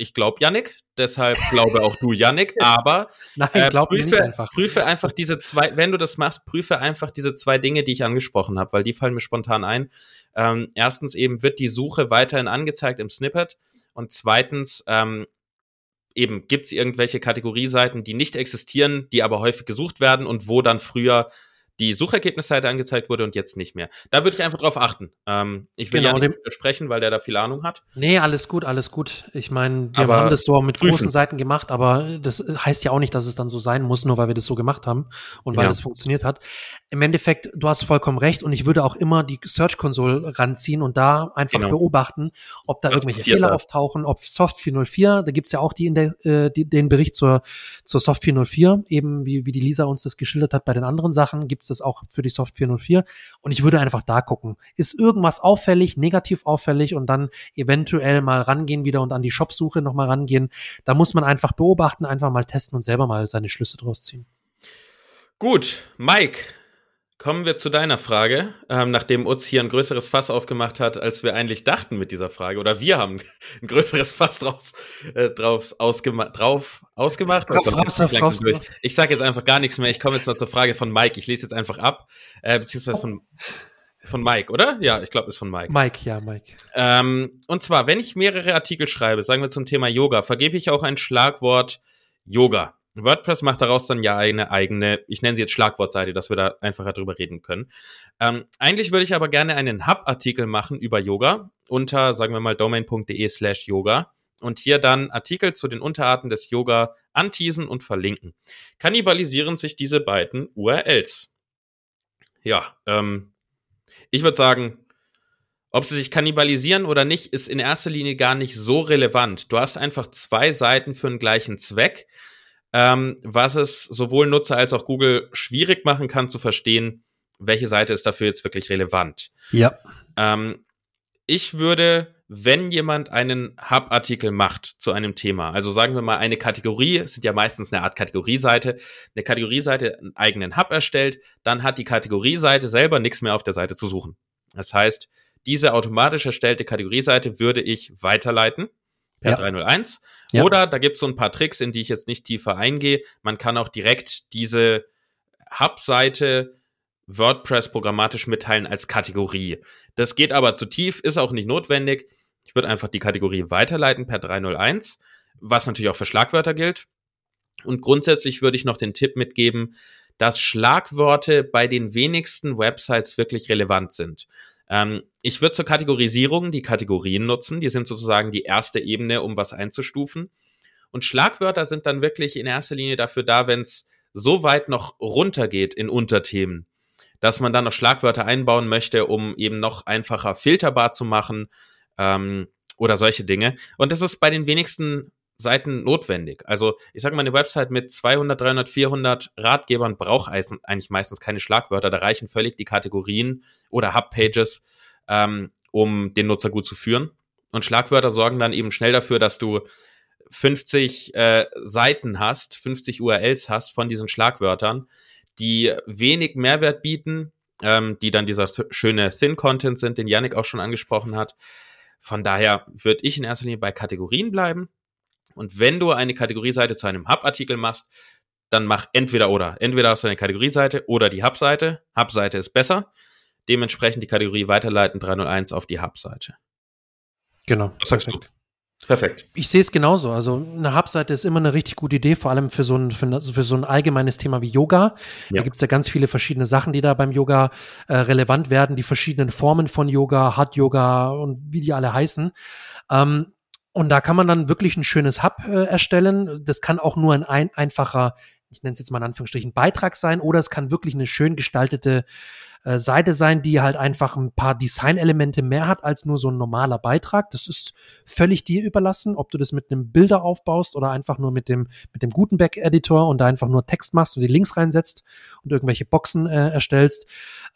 ich glaube Yannick, deshalb glaube auch du Yannick, aber Nein, äh, prüfe, einfach. prüfe einfach diese zwei, wenn du das machst, prüfe einfach diese zwei Dinge, die ich angesprochen habe, weil die fallen mir spontan ein. Ähm, erstens eben wird die Suche weiterhin angezeigt im Snippet und zweitens ähm, eben gibt es irgendwelche Kategorieseiten, die nicht existieren, die aber häufig gesucht werden und wo dann früher die Suchergebnisseite angezeigt wurde und jetzt nicht mehr. Da würde ich einfach drauf achten. Ähm, ich will genau, ja nicht sprechen, weil der da viel Ahnung hat. Nee, alles gut, alles gut. Ich meine, wir aber haben das so mit prüfen. großen Seiten gemacht, aber das heißt ja auch nicht, dass es dann so sein muss, nur weil wir das so gemacht haben und weil ja. das funktioniert hat. Im Endeffekt, du hast vollkommen recht und ich würde auch immer die Search Console ranziehen und da einfach genau. beobachten, ob da Was irgendwelche Fehler da? auftauchen, ob Soft 404, da gibt's ja auch die in der, äh, die, den Bericht zur, zur Soft 404, eben wie, wie die Lisa uns das geschildert hat bei den anderen Sachen, gibt's das auch für die Soft 404. Und ich würde einfach da gucken. Ist irgendwas auffällig, negativ auffällig und dann eventuell mal rangehen wieder und an die Shopsuche nochmal rangehen. Da muss man einfach beobachten, einfach mal testen und selber mal seine Schlüsse draus ziehen. Gut, Mike, Kommen wir zu deiner Frage, ähm, nachdem Utz hier ein größeres Fass aufgemacht hat, als wir eigentlich dachten mit dieser Frage. Oder wir haben ein größeres Fass draus, äh, drauf, ausgema drauf ausgemacht. Kopf, raus, auf, raus, durch. Ich sage jetzt einfach gar nichts mehr. Ich komme jetzt noch zur Frage von Mike. Ich lese jetzt einfach ab, äh, beziehungsweise von, von Mike, oder? Ja, ich glaube, ist von Mike. Mike, ja, Mike. Ähm, und zwar, wenn ich mehrere Artikel schreibe, sagen wir zum Thema Yoga, vergebe ich auch ein Schlagwort Yoga. WordPress macht daraus dann ja eine eigene, ich nenne sie jetzt Schlagwortseite, dass wir da einfacher drüber reden können. Ähm, eigentlich würde ich aber gerne einen Hub-Artikel machen über Yoga unter, sagen wir mal, domain.de slash Yoga und hier dann Artikel zu den Unterarten des Yoga anteasen und verlinken. Kannibalisieren sich diese beiden URLs. Ja, ähm, ich würde sagen, ob sie sich kannibalisieren oder nicht, ist in erster Linie gar nicht so relevant. Du hast einfach zwei Seiten für den gleichen Zweck ähm, was es sowohl Nutzer als auch Google schwierig machen kann zu verstehen, welche Seite ist dafür jetzt wirklich relevant. Ja. Ähm, ich würde, wenn jemand einen Hub-Artikel macht zu einem Thema, also sagen wir mal eine Kategorie, es sind ja meistens eine Art Kategorieseite, eine Kategorieseite einen eigenen Hub erstellt, dann hat die Kategorieseite selber nichts mehr auf der Seite zu suchen. Das heißt, diese automatisch erstellte Kategorieseite würde ich weiterleiten per ja. 301. Ja. Oder da gibt es so ein paar Tricks, in die ich jetzt nicht tiefer eingehe. Man kann auch direkt diese Hub-Seite WordPress programmatisch mitteilen als Kategorie. Das geht aber zu tief, ist auch nicht notwendig. Ich würde einfach die Kategorie weiterleiten per 301, was natürlich auch für Schlagwörter gilt. Und grundsätzlich würde ich noch den Tipp mitgeben, dass Schlagworte bei den wenigsten Websites wirklich relevant sind. Ähm, ich würde zur Kategorisierung die Kategorien nutzen. Die sind sozusagen die erste Ebene, um was einzustufen. Und Schlagwörter sind dann wirklich in erster Linie dafür da, wenn es so weit noch runtergeht in Unterthemen, dass man dann noch Schlagwörter einbauen möchte, um eben noch einfacher filterbar zu machen ähm, oder solche Dinge. Und das ist bei den wenigsten Seiten notwendig. Also ich sage mal, eine Website mit 200, 300, 400 Ratgebern braucht eigentlich meistens keine Schlagwörter. Da reichen völlig die Kategorien oder Hubpages, ähm, um den Nutzer gut zu führen. Und Schlagwörter sorgen dann eben schnell dafür, dass du 50 äh, Seiten hast, 50 URLs hast von diesen Schlagwörtern, die wenig Mehrwert bieten, ähm, die dann dieser schöne Thin-Content sind, den Yannick auch schon angesprochen hat. Von daher würde ich in erster Linie bei Kategorien bleiben und wenn du eine Kategorieseite zu einem Hub-Artikel machst, dann mach entweder oder. Entweder hast du eine Kategorieseite oder die Hub-Seite. Hub-Seite ist besser. Dementsprechend die Kategorie weiterleiten 301 auf die Hub-Seite. Genau. Was sagst perfekt. du? Perfekt. Ich sehe es genauso. Also eine Hub-Seite ist immer eine richtig gute Idee, vor allem für so ein, für, für so ein allgemeines Thema wie Yoga. Ja. Da gibt es ja ganz viele verschiedene Sachen, die da beim Yoga äh, relevant werden, die verschiedenen Formen von Yoga, Hot Yoga und wie die alle heißen. Ähm, und da kann man dann wirklich ein schönes Hub äh, erstellen. Das kann auch nur ein, ein einfacher, ich nenne es jetzt mal in Anführungsstrichen, Beitrag sein, oder es kann wirklich eine schön gestaltete äh, Seite sein, die halt einfach ein paar Designelemente mehr hat als nur so ein normaler Beitrag. Das ist völlig dir überlassen, ob du das mit einem Bilder aufbaust oder einfach nur mit dem, mit dem Gutenberg-Editor und da einfach nur Text machst und die Links reinsetzt und irgendwelche Boxen äh, erstellst.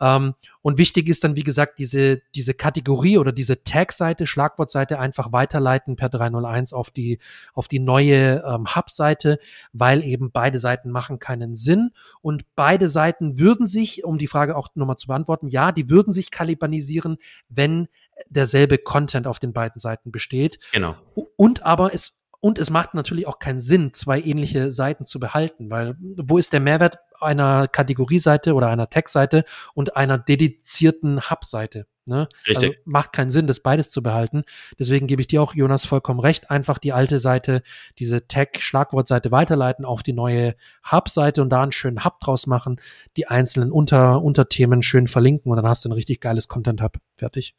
Ähm, und wichtig ist dann, wie gesagt, diese, diese Kategorie oder diese Tag-Seite, Schlagwortseite einfach weiterleiten per 301 auf die, auf die neue ähm, Hub-Seite, weil eben beide Seiten machen keinen Sinn und beide Seiten würden sich, um die Frage auch nochmal zu beantworten, ja, die würden sich kalibanisieren, wenn derselbe Content auf den beiden Seiten besteht. Genau. Und aber es und es macht natürlich auch keinen Sinn, zwei ähnliche Seiten zu behalten, weil wo ist der Mehrwert einer Kategorieseite oder einer Tech-Seite und einer dedizierten Hub-Seite? Ne? Richtig. Also macht keinen Sinn, das beides zu behalten. Deswegen gebe ich dir auch, Jonas, vollkommen recht. Einfach die alte Seite, diese Tech-Schlagwortseite weiterleiten auf die neue Hub-Seite und da einen schönen Hub draus machen, die einzelnen Unter Unterthemen schön verlinken und dann hast du ein richtig geiles Content-Hub. Fertig.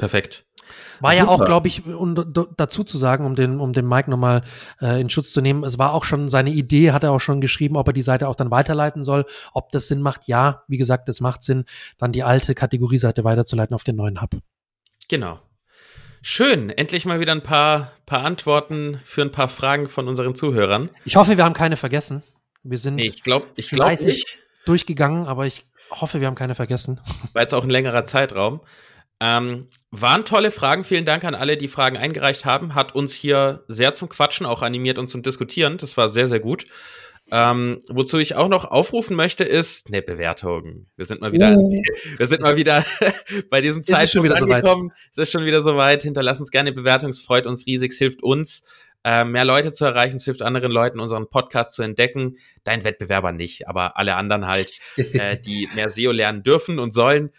Perfekt. War ja auch, glaube ich, um dazu zu sagen, um den, um den Mike nochmal äh, in Schutz zu nehmen, es war auch schon seine Idee, hat er auch schon geschrieben, ob er die Seite auch dann weiterleiten soll, ob das Sinn macht. Ja, wie gesagt, es macht Sinn, dann die alte Kategorieseite weiterzuleiten auf den neuen Hub. Genau. Schön, endlich mal wieder ein paar, paar Antworten für ein paar Fragen von unseren Zuhörern. Ich hoffe, wir haben keine vergessen. Wir sind nee, ich glaube ich glaub nicht. durchgegangen, aber ich hoffe, wir haben keine vergessen. War jetzt auch ein längerer Zeitraum. Ähm, waren tolle Fragen. Vielen Dank an alle, die Fragen eingereicht haben. Hat uns hier sehr zum Quatschen auch animiert und zum Diskutieren. Das war sehr, sehr gut. Ähm, wozu ich auch noch aufrufen möchte, ist eine Bewertung. Wir sind mal wieder, uh. wir sind mal wieder bei diesem Zeitpunkt angekommen. So es ist schon wieder soweit. Hinterlass uns gerne Bewertung. Es freut uns riesig. Es hilft uns, äh, mehr Leute zu erreichen. Es hilft anderen Leuten, unseren Podcast zu entdecken. Dein Wettbewerber nicht, aber alle anderen halt, äh, die mehr SEO lernen dürfen und sollen.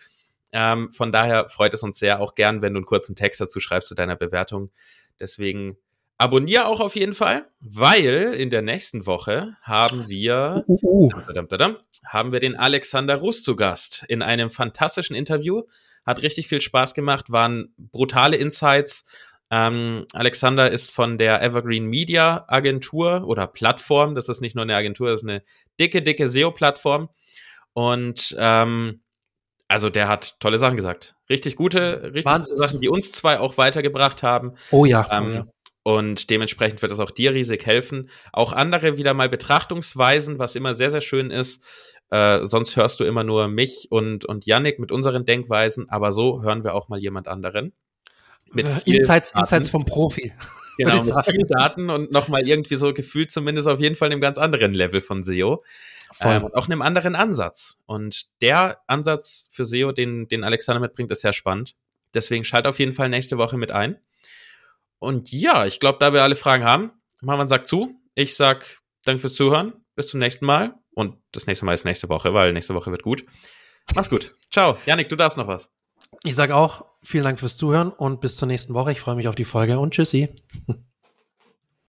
Ähm, von daher freut es uns sehr auch gern, wenn du einen kurzen Text dazu schreibst zu deiner Bewertung. Deswegen abonniere auch auf jeden Fall, weil in der nächsten Woche haben wir, uh, uh, uh. haben wir den Alexander Russ zu Gast in einem fantastischen Interview. Hat richtig viel Spaß gemacht, waren brutale Insights. Ähm, Alexander ist von der Evergreen Media Agentur oder Plattform. Das ist nicht nur eine Agentur, das ist eine dicke, dicke SEO-Plattform. Und ähm, also der hat tolle Sachen gesagt. Richtig gute, richtig gute Sachen, die uns zwei auch weitergebracht haben. Oh ja. Ähm, oh ja. Und dementsprechend wird es auch dir riesig helfen. Auch andere wieder mal Betrachtungsweisen, was immer sehr, sehr schön ist. Äh, sonst hörst du immer nur mich und, und Yannick mit unseren Denkweisen, aber so hören wir auch mal jemand anderen. Mit äh, Insights, Insights vom Profi. Genau, mit viel Daten und nochmal irgendwie so gefühlt zumindest auf jeden Fall einem ganz anderen Level von SEO. Ähm, und auch einem anderen Ansatz. Und der Ansatz für SEO, den, den Alexander mitbringt, ist sehr spannend. Deswegen schalt auf jeden Fall nächste Woche mit ein. Und ja, ich glaube, da wir alle Fragen haben, Marwan sagt zu. Ich sag danke fürs Zuhören. Bis zum nächsten Mal. Und das nächste Mal ist nächste Woche, weil nächste Woche wird gut. Mach's gut. Ciao. Janik, du darfst noch was. Ich sage auch vielen Dank fürs Zuhören und bis zur nächsten Woche. Ich freue mich auf die Folge und tschüssi.